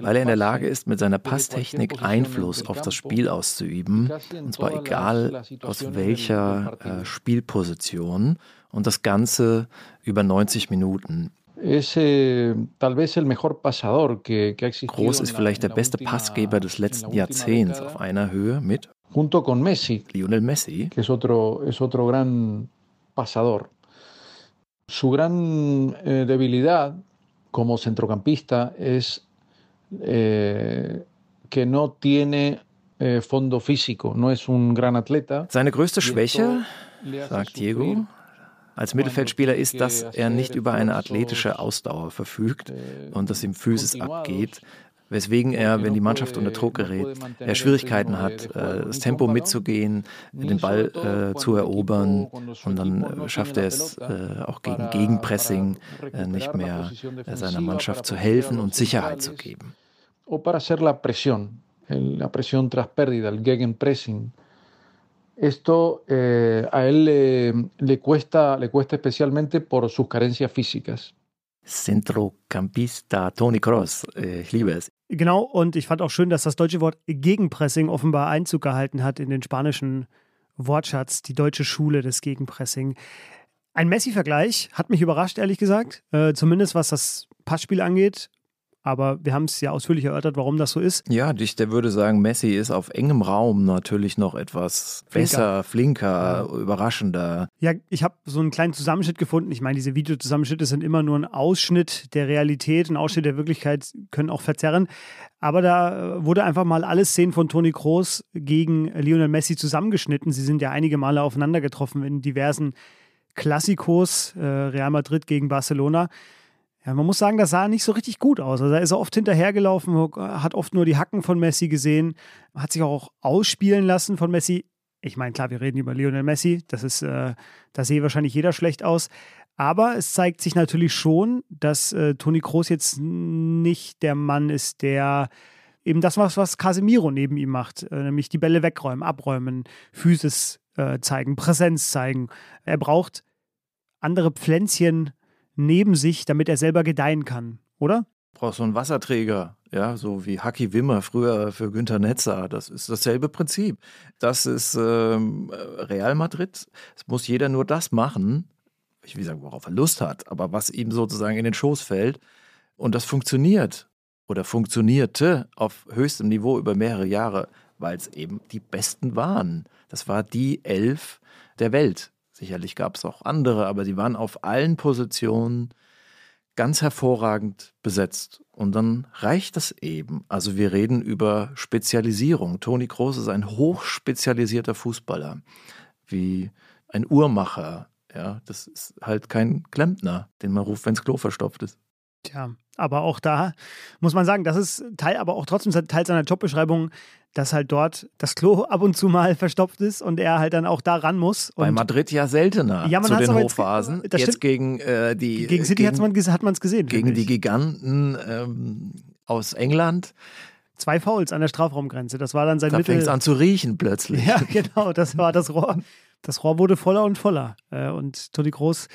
weil er in der Lage ist, mit seiner Passtechnik Einfluss auf das Spiel auszuüben, und zwar egal aus welcher äh, Spielposition, und das Ganze über 90 Minuten. Groß ist vielleicht der beste Passgeber des letzten Jahrzehnts auf einer Höhe mit junto con Messi. Lionel Messi. Que es otro, es otro gran pasador. Su gran eh, debilidad como centrocampista es eh, que no tiene eh, fondo físico, no es un gran atleta. Seine größte Schwäche, sagt Diego, als Mittelfeldspieler ist, dass er nicht über eine athletische Ausdauer verfügt und dass ihm Physis abgeht. Weswegen er, wenn die Mannschaft unter Druck gerät, er Schwierigkeiten hat, äh, das Tempo mitzugehen, den Ball äh, zu erobern und dann äh, schafft er es äh, auch gegen Gegenpressing äh, nicht mehr äh, seiner Mannschaft zu helfen und Sicherheit zu geben. O para hacer la presión, la presión tras pérdida, el gegenpressing. Esto eh, a él le, le, cuesta, le cuesta especialmente por sus carencias físicas. Centrocampista Toni Kroos, äh, ich liebe es. Genau, und ich fand auch schön, dass das deutsche Wort Gegenpressing offenbar Einzug gehalten hat in den spanischen Wortschatz, die deutsche Schule des Gegenpressing. Ein Messi-Vergleich hat mich überrascht, ehrlich gesagt. Äh, zumindest was das Passspiel angeht. Aber wir haben es ja ausführlich erörtert, warum das so ist. Ja, ich der würde sagen, Messi ist auf engem Raum natürlich noch etwas flinker. besser, flinker, ja. überraschender. Ja, ich habe so einen kleinen Zusammenschnitt gefunden. Ich meine, diese Videozusammenschnitte sind immer nur ein Ausschnitt der Realität, ein Ausschnitt der Wirklichkeit, können auch verzerren. Aber da äh, wurde einfach mal alle Szenen von Toni Kroos gegen Lionel Messi zusammengeschnitten. Sie sind ja einige Male aufeinander getroffen in diversen Klassikos, äh, Real Madrid gegen Barcelona. Ja, man muss sagen, das sah nicht so richtig gut aus. Also da ist er oft hinterhergelaufen, hat oft nur die Hacken von Messi gesehen, hat sich auch ausspielen lassen von Messi. Ich meine, klar, wir reden über Lionel Messi, das ist, äh, da sehe wahrscheinlich jeder schlecht aus. Aber es zeigt sich natürlich schon, dass äh, Toni Kroos jetzt nicht der Mann ist, der eben das macht, was Casemiro neben ihm macht, äh, nämlich die Bälle wegräumen, abräumen, Physis äh, zeigen, Präsenz zeigen. Er braucht andere Pflänzchen neben sich, damit er selber gedeihen kann, oder? Brauchst so einen Wasserträger, ja, so wie Haki Wimmer früher für Günter Netzer. Das ist dasselbe Prinzip. Das ist ähm, Real Madrid. Es muss jeder nur das machen, ich will sagen, worauf er Lust hat, aber was ihm sozusagen in den Schoß fällt. Und das funktioniert oder funktionierte auf höchstem Niveau über mehrere Jahre, weil es eben die Besten waren. Das war die Elf der Welt. Sicherlich gab es auch andere, aber sie waren auf allen Positionen ganz hervorragend besetzt. Und dann reicht das eben. Also wir reden über Spezialisierung. Toni Kroos ist ein hochspezialisierter Fußballer, wie ein Uhrmacher. Ja, das ist halt kein Klempner, den man ruft, wenn das Klo verstopft ist. Tja, aber auch da muss man sagen, das ist Teil, aber auch trotzdem Teil seiner Jobbeschreibung, dass halt dort das Klo ab und zu mal verstopft ist und er halt dann auch da ran muss. Bei Madrid ja seltener ja, man zu den Hochphasen. Jetzt, jetzt gegen äh, die gegen City gegen, hat man es gesehen. Gegen die Giganten ähm, aus England. Zwei Fouls an der Strafraumgrenze. Das war dann sein da Mittel. Da fängt es an zu riechen plötzlich. Ja, genau. Das war das Rohr. Das Rohr wurde voller und voller. Äh, und Toni Groß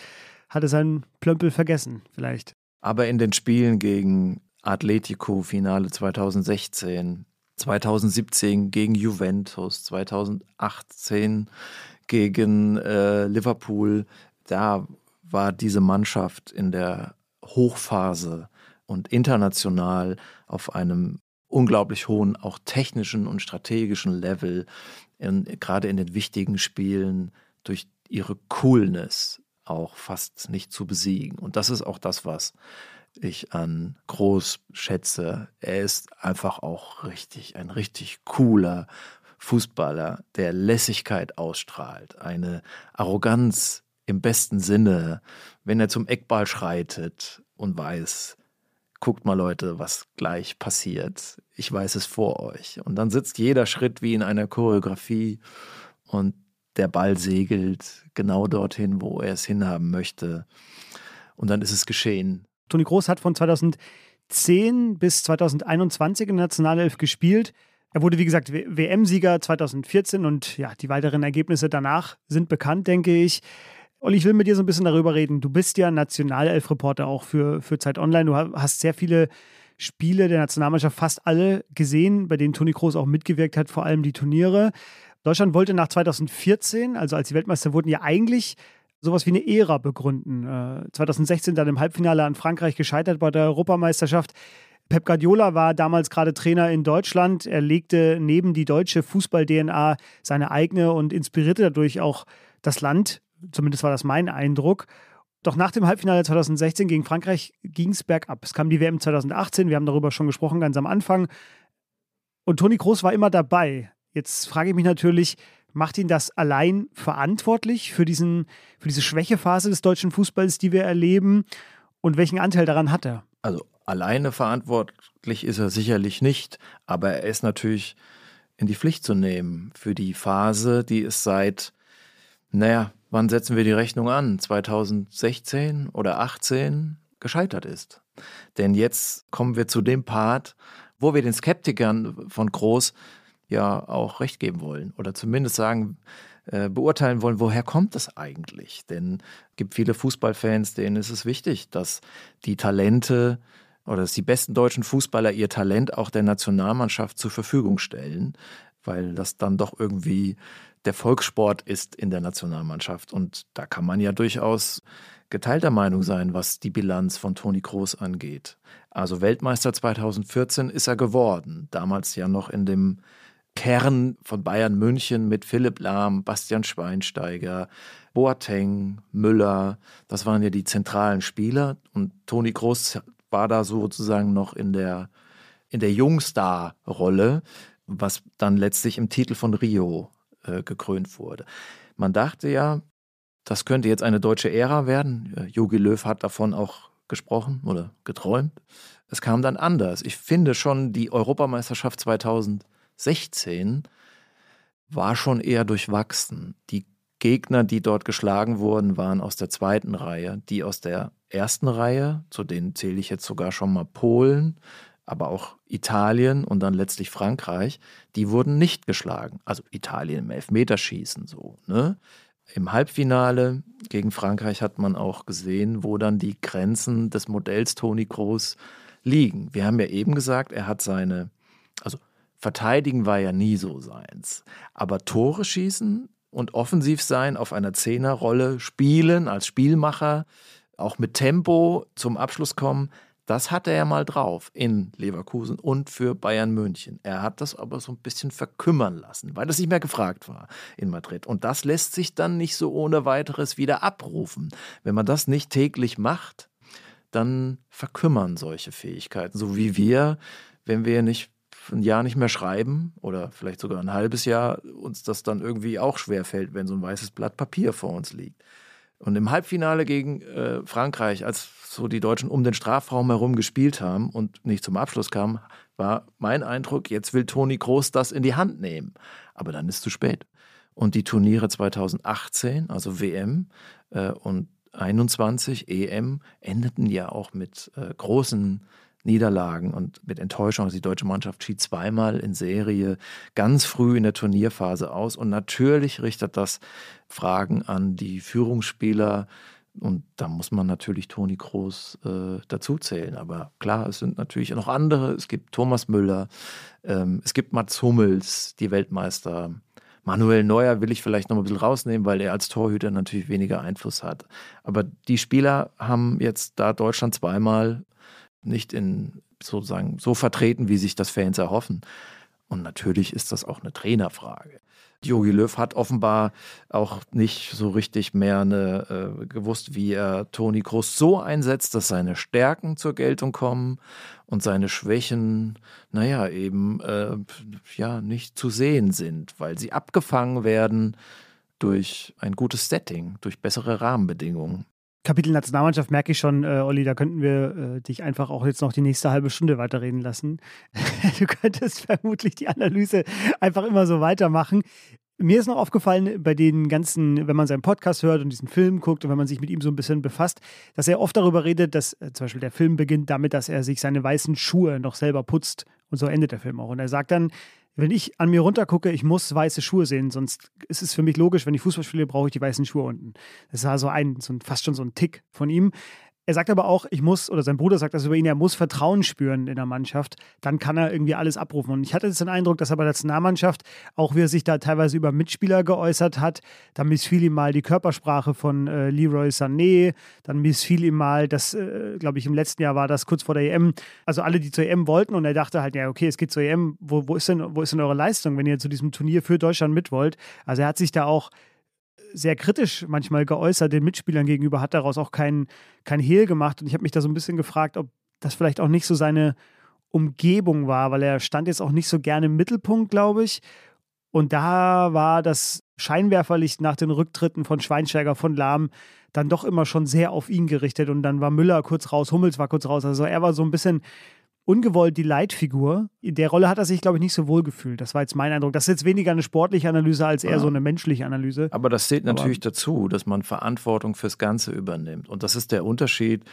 hatte seinen Plömpel vergessen, vielleicht. Aber in den Spielen gegen Atletico, Finale 2016, 2017 gegen Juventus, 2018 gegen äh, Liverpool. Da war diese Mannschaft in der Hochphase und international auf einem unglaublich hohen, auch technischen und strategischen Level, in, gerade in den wichtigen Spielen durch ihre Coolness auch fast nicht zu besiegen. Und das ist auch das, was ich an Groß schätze. Er ist einfach auch richtig, ein richtig cooler Fußballer, der Lässigkeit ausstrahlt, eine Arroganz im besten Sinne, wenn er zum Eckball schreitet und weiß, guckt mal Leute, was gleich passiert. Ich weiß es vor euch. Und dann sitzt jeder Schritt wie in einer Choreografie und der Ball segelt genau dorthin, wo er es hinhaben möchte. Und dann ist es geschehen. Toni Groß hat von 2010 bis 2021 in der Nationalelf gespielt. Er wurde, wie gesagt, WM-Sieger 2014 und ja, die weiteren Ergebnisse danach sind bekannt, denke ich. Olli, ich will mit dir so ein bisschen darüber reden. Du bist ja Nationalelf-Reporter auch für, für Zeit Online. Du hast sehr viele Spiele der Nationalmannschaft, fast alle gesehen, bei denen Toni Kroos auch mitgewirkt hat, vor allem die Turniere. Deutschland wollte nach 2014, also als die Weltmeister wurden, ja eigentlich sowas wie eine Ära begründen. Äh, 2016 dann im Halbfinale an Frankreich gescheitert bei der Europameisterschaft. Pep Guardiola war damals gerade Trainer in Deutschland. Er legte neben die deutsche Fußball-DNA seine eigene und inspirierte dadurch auch das Land. Zumindest war das mein Eindruck. Doch nach dem Halbfinale 2016 gegen Frankreich ging es bergab. Es kam die WM 2018, wir haben darüber schon gesprochen, ganz am Anfang. Und Toni Kroos war immer dabei. Jetzt frage ich mich natürlich, Macht ihn das allein verantwortlich für, diesen, für diese Schwächephase des deutschen Fußballs, die wir erleben? Und welchen Anteil daran hat er? Also alleine verantwortlich ist er sicherlich nicht, aber er ist natürlich in die Pflicht zu nehmen für die Phase, die es seit, naja, wann setzen wir die Rechnung an? 2016 oder 18 gescheitert ist. Denn jetzt kommen wir zu dem Part, wo wir den Skeptikern von Groß ja auch recht geben wollen oder zumindest sagen, äh, beurteilen wollen, woher kommt es eigentlich? Denn es gibt viele Fußballfans, denen ist es wichtig, dass die Talente oder dass die besten deutschen Fußballer ihr Talent auch der Nationalmannschaft zur Verfügung stellen, weil das dann doch irgendwie der Volkssport ist in der Nationalmannschaft. Und da kann man ja durchaus geteilter Meinung sein, was die Bilanz von Toni Kroos angeht. Also Weltmeister 2014 ist er geworden, damals ja noch in dem Kern von Bayern München mit Philipp Lahm, Bastian Schweinsteiger, Boateng, Müller. Das waren ja die zentralen Spieler und Toni Kroos war da sozusagen noch in der, in der Jungstar-Rolle, was dann letztlich im Titel von Rio äh, gekrönt wurde. Man dachte ja, das könnte jetzt eine deutsche Ära werden. Jogi Löw hat davon auch gesprochen oder geträumt. Es kam dann anders. Ich finde schon, die Europameisterschaft 2016 war schon eher durchwachsen. Die Gegner, die dort geschlagen wurden, waren aus der zweiten Reihe. Die aus der ersten Reihe, zu denen zähle ich jetzt sogar schon mal Polen, aber auch Italien und dann letztlich Frankreich, die wurden nicht geschlagen. Also Italien im Elfmeterschießen so. Ne? Im Halbfinale gegen Frankreich hat man auch gesehen, wo dann die Grenzen des Modells Toni Kroos liegen. Wir haben ja eben gesagt, er hat seine, also verteidigen war ja nie so seins, aber Tore schießen und offensiv sein auf einer Zehnerrolle, spielen als Spielmacher, auch mit Tempo zum Abschluss kommen, das hatte er mal drauf in Leverkusen und für Bayern München. Er hat das aber so ein bisschen verkümmern lassen, weil das nicht mehr gefragt war in Madrid. Und das lässt sich dann nicht so ohne weiteres wieder abrufen. Wenn man das nicht täglich macht, dann verkümmern solche Fähigkeiten. So wie wir, wenn wir nicht ein Jahr nicht mehr schreiben oder vielleicht sogar ein halbes Jahr, uns das dann irgendwie auch schwer fällt, wenn so ein weißes Blatt Papier vor uns liegt. Und im Halbfinale gegen äh, Frankreich, als so die Deutschen um den Strafraum herum gespielt haben und nicht zum Abschluss kamen, war mein Eindruck, jetzt will Toni Groß das in die Hand nehmen. Aber dann ist zu spät. Und die Turniere 2018, also WM äh, und 21 EM, endeten ja auch mit äh, großen Niederlagen und mit Enttäuschung. Die deutsche Mannschaft schied zweimal in Serie ganz früh in der Turnierphase aus. Und natürlich richtet das Fragen an die Führungsspieler. Und da muss man natürlich Toni Kroos äh, dazuzählen. Aber klar, es sind natürlich noch andere. Es gibt Thomas Müller, ähm, es gibt Mats Hummels, die Weltmeister. Manuel Neuer will ich vielleicht noch ein bisschen rausnehmen, weil er als Torhüter natürlich weniger Einfluss hat. Aber die Spieler haben jetzt da Deutschland zweimal nicht in sozusagen so vertreten, wie sich das Fans erhoffen. Und natürlich ist das auch eine Trainerfrage. Jogi Löw hat offenbar auch nicht so richtig mehr eine, äh, gewusst, wie er Toni Kroos so einsetzt, dass seine Stärken zur Geltung kommen und seine Schwächen, naja, eben äh, ja, nicht zu sehen sind, weil sie abgefangen werden durch ein gutes Setting, durch bessere Rahmenbedingungen. Kapitel Nationalmannschaft merke ich schon, äh, Olli, da könnten wir äh, dich einfach auch jetzt noch die nächste halbe Stunde weiterreden lassen. du könntest vermutlich die Analyse einfach immer so weitermachen. Mir ist noch aufgefallen, bei den ganzen, wenn man seinen Podcast hört und diesen Film guckt und wenn man sich mit ihm so ein bisschen befasst, dass er oft darüber redet, dass äh, zum Beispiel der Film beginnt damit, dass er sich seine weißen Schuhe noch selber putzt. Und so endet der Film auch. Und er sagt dann, wenn ich an mir runtergucke, ich muss weiße Schuhe sehen, sonst ist es für mich logisch, wenn ich Fußball spiele, brauche ich die weißen Schuhe unten. Das war so ein, so ein fast schon so ein Tick von ihm. Er sagt aber auch, ich muss, oder sein Bruder sagt das über ihn, er muss Vertrauen spüren in der Mannschaft. Dann kann er irgendwie alles abrufen. Und ich hatte jetzt den Eindruck, dass er bei der Nationalmannschaft, auch wie er sich da teilweise über Mitspieler geäußert hat, dann missfiel ihm mal die Körpersprache von äh, Leroy Sané, dann missfiel ihm mal, das, äh, glaube ich, im letzten Jahr war das kurz vor der EM, also alle, die zur EM wollten und er dachte halt, ja, okay, es geht zur EM, wo, wo, ist, denn, wo ist denn eure Leistung, wenn ihr zu diesem Turnier für Deutschland mit wollt? Also er hat sich da auch sehr kritisch manchmal geäußert den Mitspielern gegenüber, hat daraus auch kein, kein Hehl gemacht. Und ich habe mich da so ein bisschen gefragt, ob das vielleicht auch nicht so seine Umgebung war, weil er stand jetzt auch nicht so gerne im Mittelpunkt, glaube ich. Und da war das Scheinwerferlicht nach den Rücktritten von Schweinsteiger, von Lahm, dann doch immer schon sehr auf ihn gerichtet. Und dann war Müller kurz raus, Hummels war kurz raus. Also er war so ein bisschen ungewollt die Leitfigur. In der Rolle hat er sich, glaube ich, nicht so wohl gefühlt. Das war jetzt mein Eindruck. Das ist jetzt weniger eine sportliche Analyse als eher ja. so eine menschliche Analyse. Aber das zählt natürlich Aber dazu, dass man Verantwortung fürs Ganze übernimmt. Und das ist der Unterschied,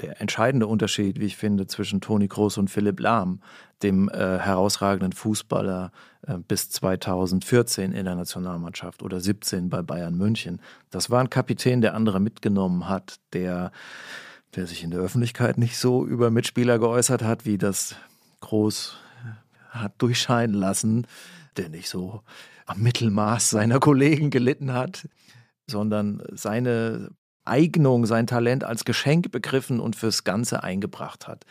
der entscheidende Unterschied, wie ich finde, zwischen Toni Kroos und Philipp Lahm, dem äh, herausragenden Fußballer äh, bis 2014 in der Nationalmannschaft oder 17 bei Bayern München. Das war ein Kapitän, der andere mitgenommen hat, der der sich in der Öffentlichkeit nicht so über Mitspieler geäußert hat, wie das Groß hat durchscheinen lassen, der nicht so am Mittelmaß seiner Kollegen gelitten hat, sondern seine Eignung, sein Talent als Geschenk begriffen und fürs Ganze eingebracht hat.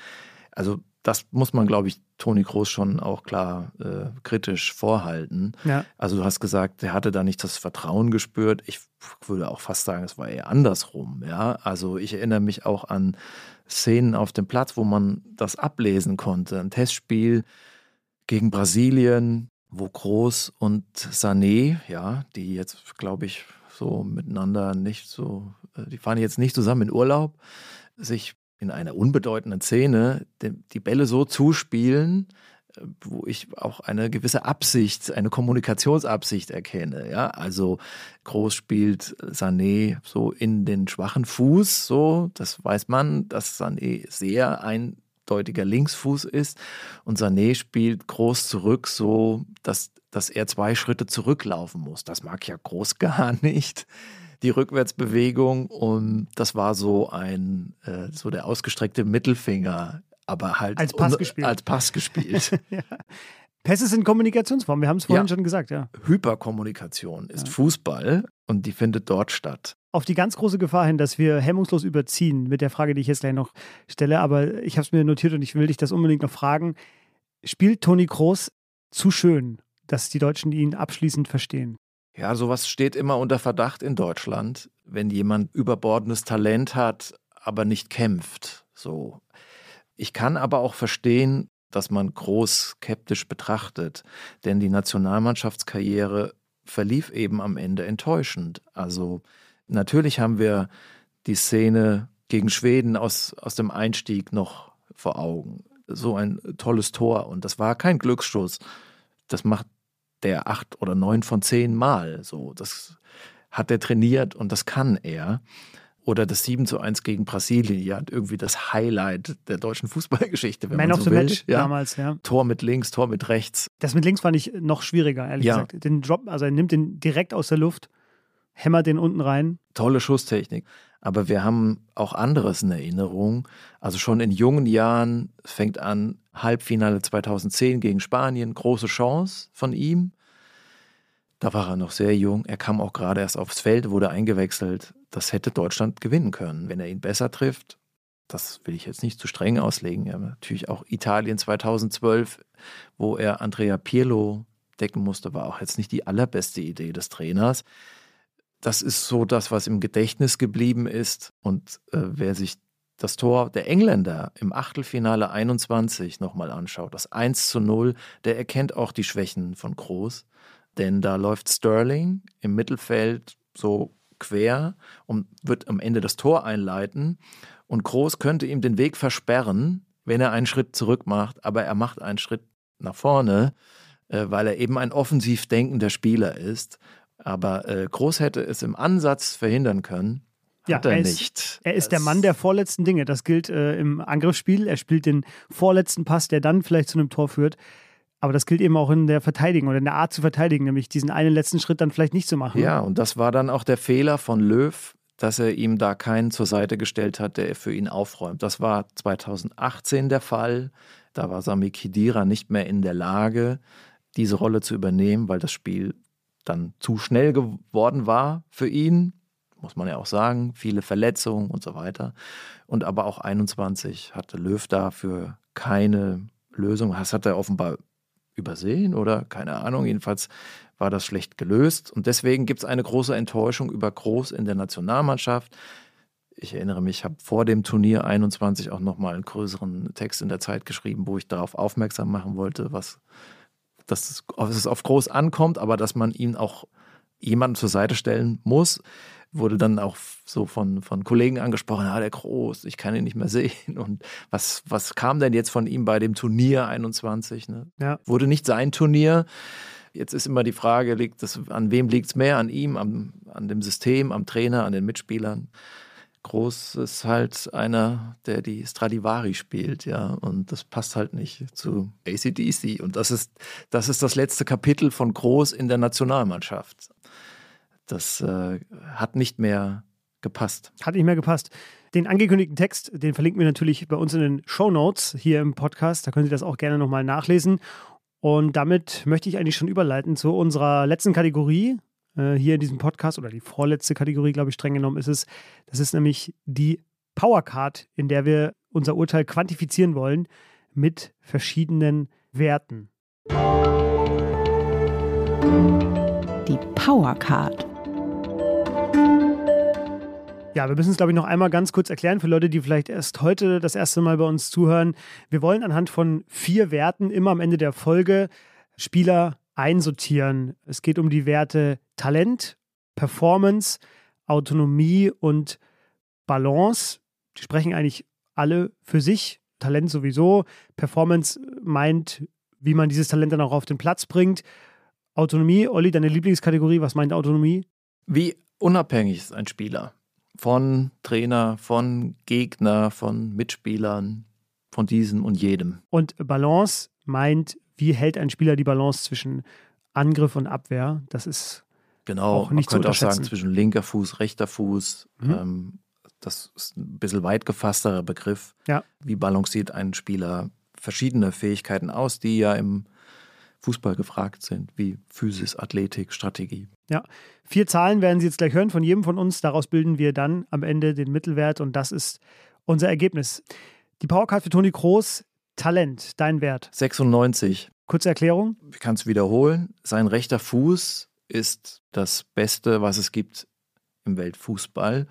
Also das muss man, glaube ich, Toni Groß schon auch klar äh, kritisch vorhalten. Ja. Also du hast gesagt, er hatte da nicht das Vertrauen gespürt. Ich würde auch fast sagen, es war eher andersrum. Ja, also ich erinnere mich auch an Szenen auf dem Platz, wo man das ablesen konnte. Ein Testspiel gegen Brasilien, wo Groß und Sané, ja, die jetzt, glaube ich, so miteinander nicht so, äh, die fahren jetzt nicht zusammen in Urlaub, sich in einer unbedeutenden Szene die Bälle so zuspielen, äh, wo ich auch eine gewisse Absicht, eine Kommunikationsabsicht erkenne. Ja, also Groß spielt Sané so in den schwachen Fuß, so, das weiß man, dass Sané sehr eindeutiger Linksfuß ist und Sané spielt Groß zurück, so dass, dass er zwei Schritte zurücklaufen muss. Das mag ja Groß gar nicht die Rückwärtsbewegung und das war so ein, äh, so der ausgestreckte Mittelfinger, aber halt als Pass gespielt. Als Pass gespielt. ja. Pässe sind Kommunikationsformen, wir haben es vorhin ja. schon gesagt, ja. Hyperkommunikation ist ja. Fußball und die findet dort statt. Auf die ganz große Gefahr hin, dass wir hemmungslos überziehen mit der Frage, die ich jetzt gleich noch stelle, aber ich habe es mir notiert und ich will dich das unbedingt noch fragen. Spielt Toni Kroos zu schön, dass die Deutschen ihn abschließend verstehen? Ja, sowas steht immer unter Verdacht in Deutschland, wenn jemand überbordendes Talent hat, aber nicht kämpft. So. Ich kann aber auch verstehen, dass man groß skeptisch betrachtet, denn die Nationalmannschaftskarriere verlief eben am Ende enttäuschend. Also natürlich haben wir die Szene gegen Schweden aus, aus dem Einstieg noch vor Augen. So ein tolles Tor und das war kein Glücksstoß. Das macht der acht oder neun von zehn Mal. So, das hat er trainiert und das kann er. Oder das 7 zu 1 gegen Brasilien, ja, irgendwie das Highlight der deutschen Fußballgeschichte, wenn Man man so of the will. Match ja. damals, ja. Tor mit links, Tor mit rechts. Das mit links fand ich noch schwieriger, ehrlich ja. gesagt. Den Drop, also er nimmt den direkt aus der Luft, hämmert den unten rein. Tolle Schusstechnik. Aber wir haben auch anderes in Erinnerung. Also schon in jungen Jahren, fängt an, Halbfinale 2010 gegen Spanien, große Chance von ihm. Da war er noch sehr jung. Er kam auch gerade erst aufs Feld, wurde eingewechselt. Das hätte Deutschland gewinnen können, wenn er ihn besser trifft. Das will ich jetzt nicht zu streng auslegen. Ja, natürlich auch Italien 2012, wo er Andrea Pirlo decken musste, war auch jetzt nicht die allerbeste Idee des Trainers das ist so das, was im Gedächtnis geblieben ist. Und äh, wer sich das Tor der Engländer im Achtelfinale 21 nochmal anschaut, das 1 zu 0, der erkennt auch die Schwächen von Groß. Denn da läuft Sterling im Mittelfeld so quer und wird am Ende das Tor einleiten. Und Groß könnte ihm den Weg versperren, wenn er einen Schritt zurück macht, aber er macht einen Schritt nach vorne, äh, weil er eben ein offensiv denkender Spieler ist. Aber äh, Groß hätte es im Ansatz verhindern können. Hat ja, er, er ist, nicht. Er ist das der Mann der vorletzten Dinge. Das gilt äh, im Angriffsspiel. Er spielt den vorletzten Pass, der dann vielleicht zu einem Tor führt. Aber das gilt eben auch in der Verteidigung oder in der Art zu verteidigen, nämlich diesen einen letzten Schritt dann vielleicht nicht zu machen. Ja, und das war dann auch der Fehler von Löw, dass er ihm da keinen zur Seite gestellt hat, der für ihn aufräumt. Das war 2018 der Fall. Da war Sami Khedira nicht mehr in der Lage, diese Rolle zu übernehmen, weil das Spiel dann zu schnell geworden war für ihn, muss man ja auch sagen, viele Verletzungen und so weiter. Und aber auch 21 hatte Löw dafür keine Lösung. Das hat er offenbar übersehen oder keine Ahnung. Jedenfalls war das schlecht gelöst. Und deswegen gibt es eine große Enttäuschung über Groß in der Nationalmannschaft. Ich erinnere mich, ich habe vor dem Turnier 21 auch nochmal einen größeren Text in der Zeit geschrieben, wo ich darauf aufmerksam machen wollte, was dass es auf groß ankommt, aber dass man ihn auch jemanden zur Seite stellen muss. Wurde dann auch so von, von Kollegen angesprochen, ja, der Groß, ich kann ihn nicht mehr sehen. Und was, was kam denn jetzt von ihm bei dem Turnier 21? Ne? Ja. Wurde nicht sein Turnier. Jetzt ist immer die Frage, liegt das, an wem liegt es mehr? An ihm, am, an dem System, am Trainer, an den Mitspielern? Groß ist halt einer, der die Stradivari spielt, ja, und das passt halt nicht zu ACDC. Und das ist, das ist das letzte Kapitel von Groß in der Nationalmannschaft. Das äh, hat nicht mehr gepasst. Hat nicht mehr gepasst. Den angekündigten Text, den verlinken wir natürlich bei uns in den Show Notes hier im Podcast. Da können Sie das auch gerne nochmal nachlesen. Und damit möchte ich eigentlich schon überleiten zu unserer letzten Kategorie äh, hier in diesem Podcast oder die vorletzte Kategorie, glaube ich, streng genommen ist es. Das ist nämlich die Powercard, in der wir unser Urteil quantifizieren wollen mit verschiedenen Werten. Die Powercard. Ja, wir müssen es, glaube ich, noch einmal ganz kurz erklären für Leute, die vielleicht erst heute das erste Mal bei uns zuhören. Wir wollen anhand von vier Werten immer am Ende der Folge Spieler einsortieren. Es geht um die Werte Talent, Performance, Autonomie und Balance. Die sprechen eigentlich alle für sich. Talent sowieso. Performance meint, wie man dieses Talent dann auch auf den Platz bringt. Autonomie, Olli, deine Lieblingskategorie, was meint Autonomie? Wie unabhängig ist ein Spieler? von Trainer, von Gegner, von Mitspielern, von diesem und jedem. Und Balance meint, wie hält ein Spieler die Balance zwischen Angriff und Abwehr? Das ist genau, auch nicht man könnte auch sagen zwischen linker Fuß, rechter Fuß. Mhm. Ähm, das ist ein bisschen weit gefassterer Begriff. Ja. Wie balanciert ein Spieler verschiedene Fähigkeiten aus, die ja im Fußball gefragt sind, wie Physis, Athletik, Strategie. Ja, vier Zahlen werden Sie jetzt gleich hören von jedem von uns. Daraus bilden wir dann am Ende den Mittelwert und das ist unser Ergebnis. Die Powercard für Toni Kroos, Talent, dein Wert? 96. Kurze Erklärung? Ich kann es wiederholen. Sein rechter Fuß ist das Beste, was es gibt im Weltfußball.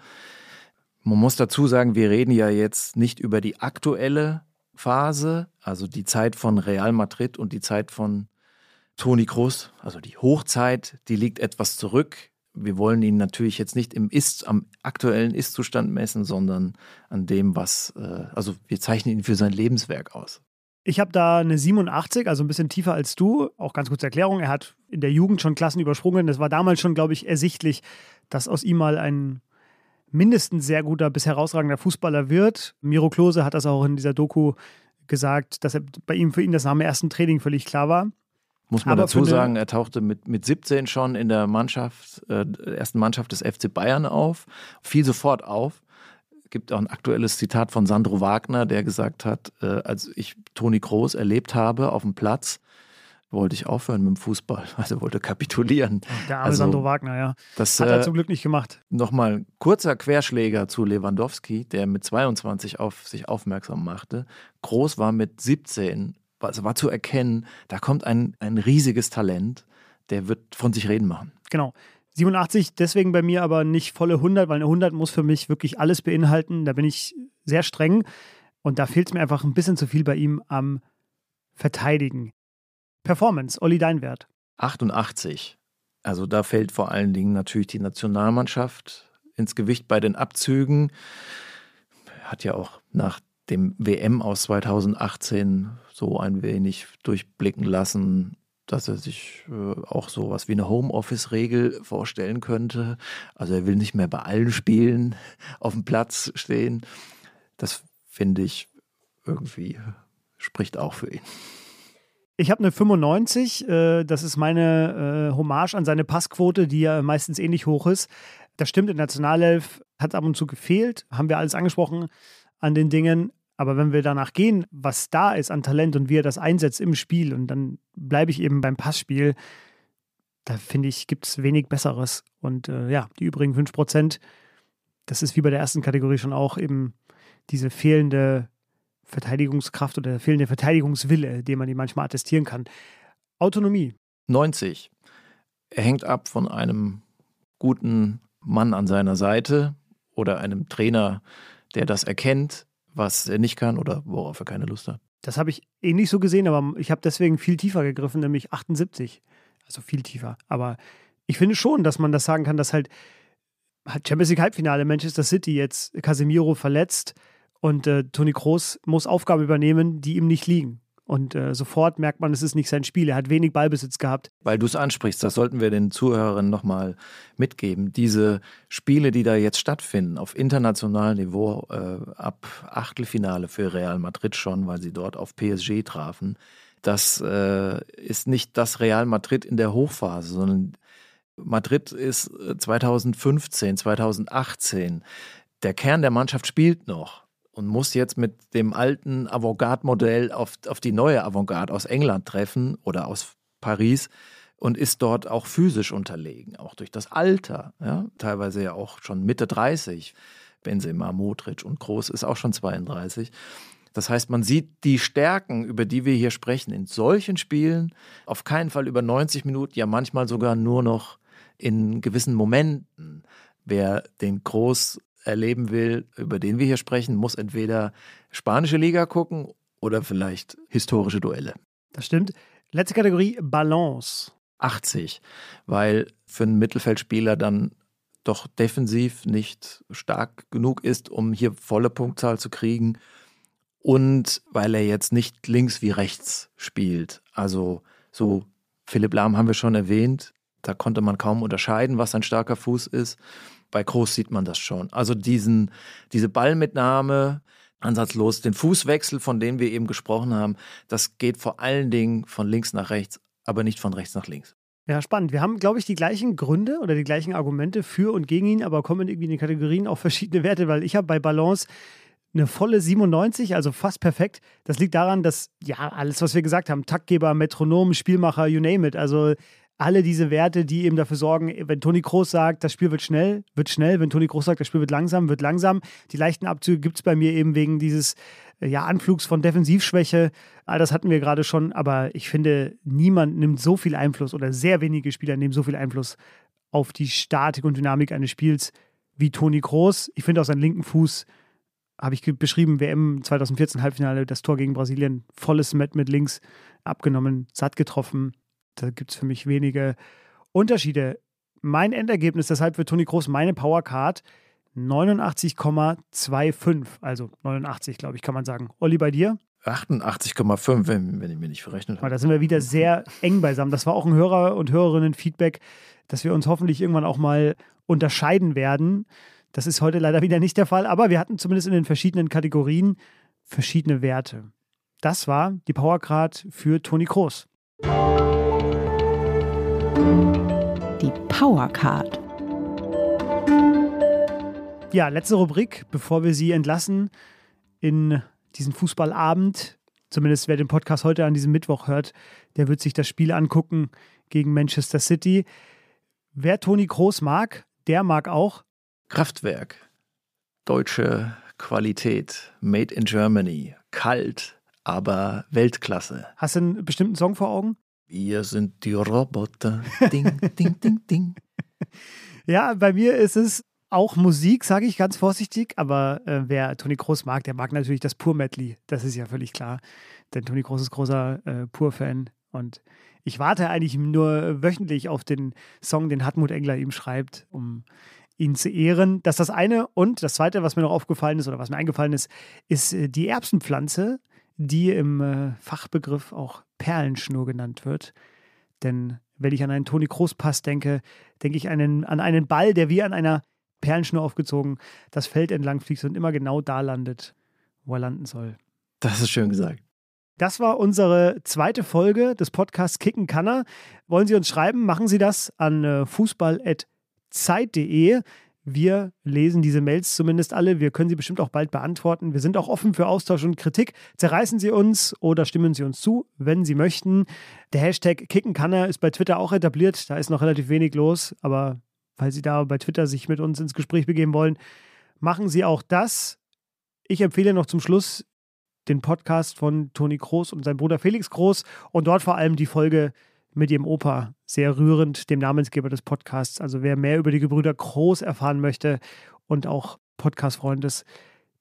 Man muss dazu sagen, wir reden ja jetzt nicht über die aktuelle Phase, also die Zeit von Real Madrid und die Zeit von Toni Kroos, also die Hochzeit, die liegt etwas zurück. Wir wollen ihn natürlich jetzt nicht im Ist, am aktuellen Ist-Zustand messen, sondern an dem, was, äh, also wir zeichnen ihn für sein Lebenswerk aus. Ich habe da eine 87, also ein bisschen tiefer als du. Auch ganz kurze Erklärung. Er hat in der Jugend schon Klassen übersprungen. Das war damals schon, glaube ich, ersichtlich, dass aus ihm mal ein mindestens sehr guter bis herausragender Fußballer wird. Miro Klose hat das auch in dieser Doku gesagt, dass er bei ihm für ihn das nach dem ersten Training völlig klar war. Muss man Aber dazu sagen, er tauchte mit, mit 17 schon in der Mannschaft, äh, ersten Mannschaft des FC Bayern auf, fiel sofort auf. Es gibt auch ein aktuelles Zitat von Sandro Wagner, der gesagt hat, äh, als ich Toni Kroos erlebt habe auf dem Platz, wollte ich aufhören mit dem Fußball, also wollte kapitulieren. Der arme also, Sandro Wagner, ja. Das hat er äh, zum Glück nicht gemacht. Nochmal kurzer Querschläger zu Lewandowski, der mit 22 auf sich aufmerksam machte. Groß war mit 17 also war zu erkennen, da kommt ein, ein riesiges Talent, der wird von sich reden machen. Genau. 87 deswegen bei mir aber nicht volle 100, weil eine 100 muss für mich wirklich alles beinhalten. Da bin ich sehr streng und da fehlt es mir einfach ein bisschen zu viel bei ihm am Verteidigen. Performance, Olli, dein Wert? 88. Also da fällt vor allen Dingen natürlich die Nationalmannschaft ins Gewicht bei den Abzügen. Hat ja auch nach dem WM aus 2018 so ein wenig durchblicken lassen, dass er sich äh, auch so was wie eine Homeoffice-Regel vorstellen könnte. Also er will nicht mehr bei allen Spielen auf dem Platz stehen. Das finde ich irgendwie spricht auch für ihn. Ich habe eine 95. Äh, das ist meine äh, Hommage an seine Passquote, die ja meistens ähnlich hoch ist. Das stimmt, in der Nationalelf hat es ab und zu gefehlt. Haben wir alles angesprochen an den Dingen. Aber wenn wir danach gehen, was da ist an Talent und wie er das einsetzt im Spiel, und dann bleibe ich eben beim Passspiel, da finde ich, gibt es wenig Besseres. Und äh, ja, die übrigen 5%, das ist wie bei der ersten Kategorie schon auch eben diese fehlende Verteidigungskraft oder der fehlende Verteidigungswille, den man ihm manchmal attestieren kann. Autonomie. 90. Er hängt ab von einem guten Mann an seiner Seite oder einem Trainer, der das erkennt was er nicht kann oder worauf er keine Lust hat. Das habe ich ähnlich so gesehen, aber ich habe deswegen viel tiefer gegriffen, nämlich 78. Also viel tiefer. Aber ich finde schon, dass man das sagen kann, dass halt, halt Champions League Halbfinale Manchester City jetzt Casemiro verletzt und äh, Toni Kroos muss Aufgaben übernehmen, die ihm nicht liegen. Und äh, sofort merkt man, es ist nicht sein Spiel. Er hat wenig Ballbesitz gehabt. Weil du es ansprichst, das sollten wir den Zuhörern nochmal mitgeben. Diese Spiele, die da jetzt stattfinden, auf internationalem Niveau, äh, ab Achtelfinale für Real Madrid schon, weil sie dort auf PSG trafen, das äh, ist nicht das Real Madrid in der Hochphase, sondern Madrid ist 2015, äh, 2018. Der Kern der Mannschaft spielt noch und muss jetzt mit dem alten Avantgarde-Modell auf, auf die neue Avantgarde aus England treffen oder aus Paris und ist dort auch physisch unterlegen, auch durch das Alter, ja, teilweise ja auch schon Mitte 30. Benzema, Modric und Groß ist auch schon 32. Das heißt, man sieht die Stärken, über die wir hier sprechen, in solchen Spielen auf keinen Fall über 90 Minuten, ja manchmal sogar nur noch in gewissen Momenten. Wer den Groß erleben will, über den wir hier sprechen, muss entweder spanische Liga gucken oder vielleicht historische Duelle. Das stimmt. Letzte Kategorie Balance. 80, weil für einen Mittelfeldspieler dann doch defensiv nicht stark genug ist, um hier volle Punktzahl zu kriegen. Und weil er jetzt nicht links wie rechts spielt. Also so Philipp Lahm haben wir schon erwähnt. Da konnte man kaum unterscheiden, was ein starker Fuß ist. Bei Groß sieht man das schon. Also diesen, diese Ballmitnahme, ansatzlos, den Fußwechsel, von dem wir eben gesprochen haben, das geht vor allen Dingen von links nach rechts, aber nicht von rechts nach links. Ja, spannend. Wir haben, glaube ich, die gleichen Gründe oder die gleichen Argumente für und gegen ihn, aber kommen irgendwie in den Kategorien auch verschiedene Werte, weil ich habe bei Balance eine volle 97, also fast perfekt. Das liegt daran, dass ja alles, was wir gesagt haben, Taktgeber, Metronom, Spielmacher, you name it, also alle diese Werte, die eben dafür sorgen, wenn Toni Kroos sagt, das Spiel wird schnell, wird schnell. Wenn Toni Kroos sagt, das Spiel wird langsam, wird langsam. Die leichten Abzüge gibt es bei mir eben wegen dieses äh, ja, Anflugs von Defensivschwäche. All das hatten wir gerade schon, aber ich finde, niemand nimmt so viel Einfluss oder sehr wenige Spieler nehmen so viel Einfluss auf die Statik und Dynamik eines Spiels wie Toni Kroos. Ich finde auch seinen linken Fuß, habe ich beschrieben, WM 2014 Halbfinale, das Tor gegen Brasilien, volles Met mit links abgenommen, satt getroffen. Da gibt es für mich wenige Unterschiede. Mein Endergebnis deshalb für Toni Groß, meine Powercard 89,25. Also 89, glaube ich, kann man sagen. Olli, bei dir? 88,5, wenn, wenn ich mir nicht verrechnet habe. Da sind wir wieder sehr eng beisammen. Das war auch ein Hörer- und Hörerinnen-Feedback, dass wir uns hoffentlich irgendwann auch mal unterscheiden werden. Das ist heute leider wieder nicht der Fall, aber wir hatten zumindest in den verschiedenen Kategorien verschiedene Werte. Das war die Powercard für Toni Kroos. Die Powercard. Ja, letzte Rubrik, bevor wir Sie entlassen in diesen Fußballabend. Zumindest wer den Podcast heute an diesem Mittwoch hört, der wird sich das Spiel angucken gegen Manchester City. Wer Toni Kroos mag, der mag auch Kraftwerk. Deutsche Qualität. Made in Germany. Kalt, aber Weltklasse. Hast du einen bestimmten Song vor Augen? Wir sind die Roboter. Ding, ding, ding, ding. Ja, bei mir ist es auch Musik, sage ich ganz vorsichtig, aber äh, wer Toni Kroos mag, der mag natürlich das Pur-Medley. Das ist ja völlig klar. Denn Toni Kroos ist großer äh, Pur-Fan und ich warte eigentlich nur wöchentlich auf den Song, den Hartmut Engler ihm schreibt, um ihn zu ehren. Das ist das eine. Und das zweite, was mir noch aufgefallen ist oder was mir eingefallen ist, ist äh, die Erbsenpflanze, die im äh, Fachbegriff auch Perlenschnur genannt wird. Denn wenn ich an einen Toni Kroos Pass denke, denke ich einen, an einen Ball, der wie an einer Perlenschnur aufgezogen das Feld entlang fliegt und immer genau da landet, wo er landen soll. Das ist schön gesagt. Das war unsere zweite Folge des Podcasts Kicken Kanner. Wollen Sie uns schreiben? Machen Sie das an äh, fußball.zeit.de. Wir lesen diese Mails zumindest alle. Wir können sie bestimmt auch bald beantworten. Wir sind auch offen für Austausch und Kritik. Zerreißen Sie uns oder stimmen Sie uns zu, wenn Sie möchten. Der Hashtag Kickenkanner ist bei Twitter auch etabliert. Da ist noch relativ wenig los, aber weil Sie da bei Twitter sich mit uns ins Gespräch begeben wollen, machen Sie auch das. Ich empfehle noch zum Schluss den Podcast von Toni Groß und seinem Bruder Felix Groß und dort vor allem die Folge mit ihrem Opa. Sehr rührend, dem Namensgeber des Podcasts. Also wer mehr über die Gebrüder Groß erfahren möchte und auch Podcast-Freund ist,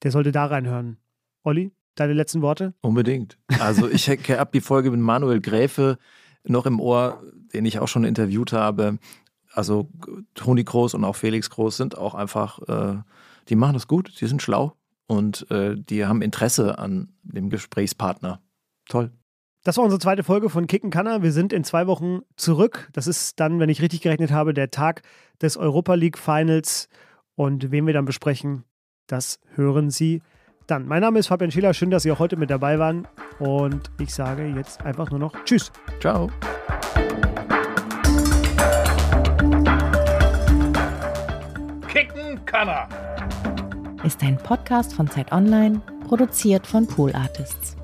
der sollte da reinhören. Olli? deine letzten Worte? Unbedingt. Also ich habe die Folge mit Manuel Gräfe noch im Ohr, den ich auch schon interviewt habe. Also Toni Groß und auch Felix Groß sind auch einfach, äh, die machen das gut, die sind schlau und äh, die haben Interesse an dem Gesprächspartner. Toll. Das war unsere zweite Folge von Kicken Kanner. Wir sind in zwei Wochen zurück. Das ist dann, wenn ich richtig gerechnet habe, der Tag des Europa League Finals. Und wen wir dann besprechen, das hören Sie dann. Mein Name ist Fabian Schiller. Schön, dass Sie auch heute mit dabei waren. Und ich sage jetzt einfach nur noch Tschüss. Ciao. Kicken kann er. Ist ein Podcast von Zeit Online, produziert von Pool Artists.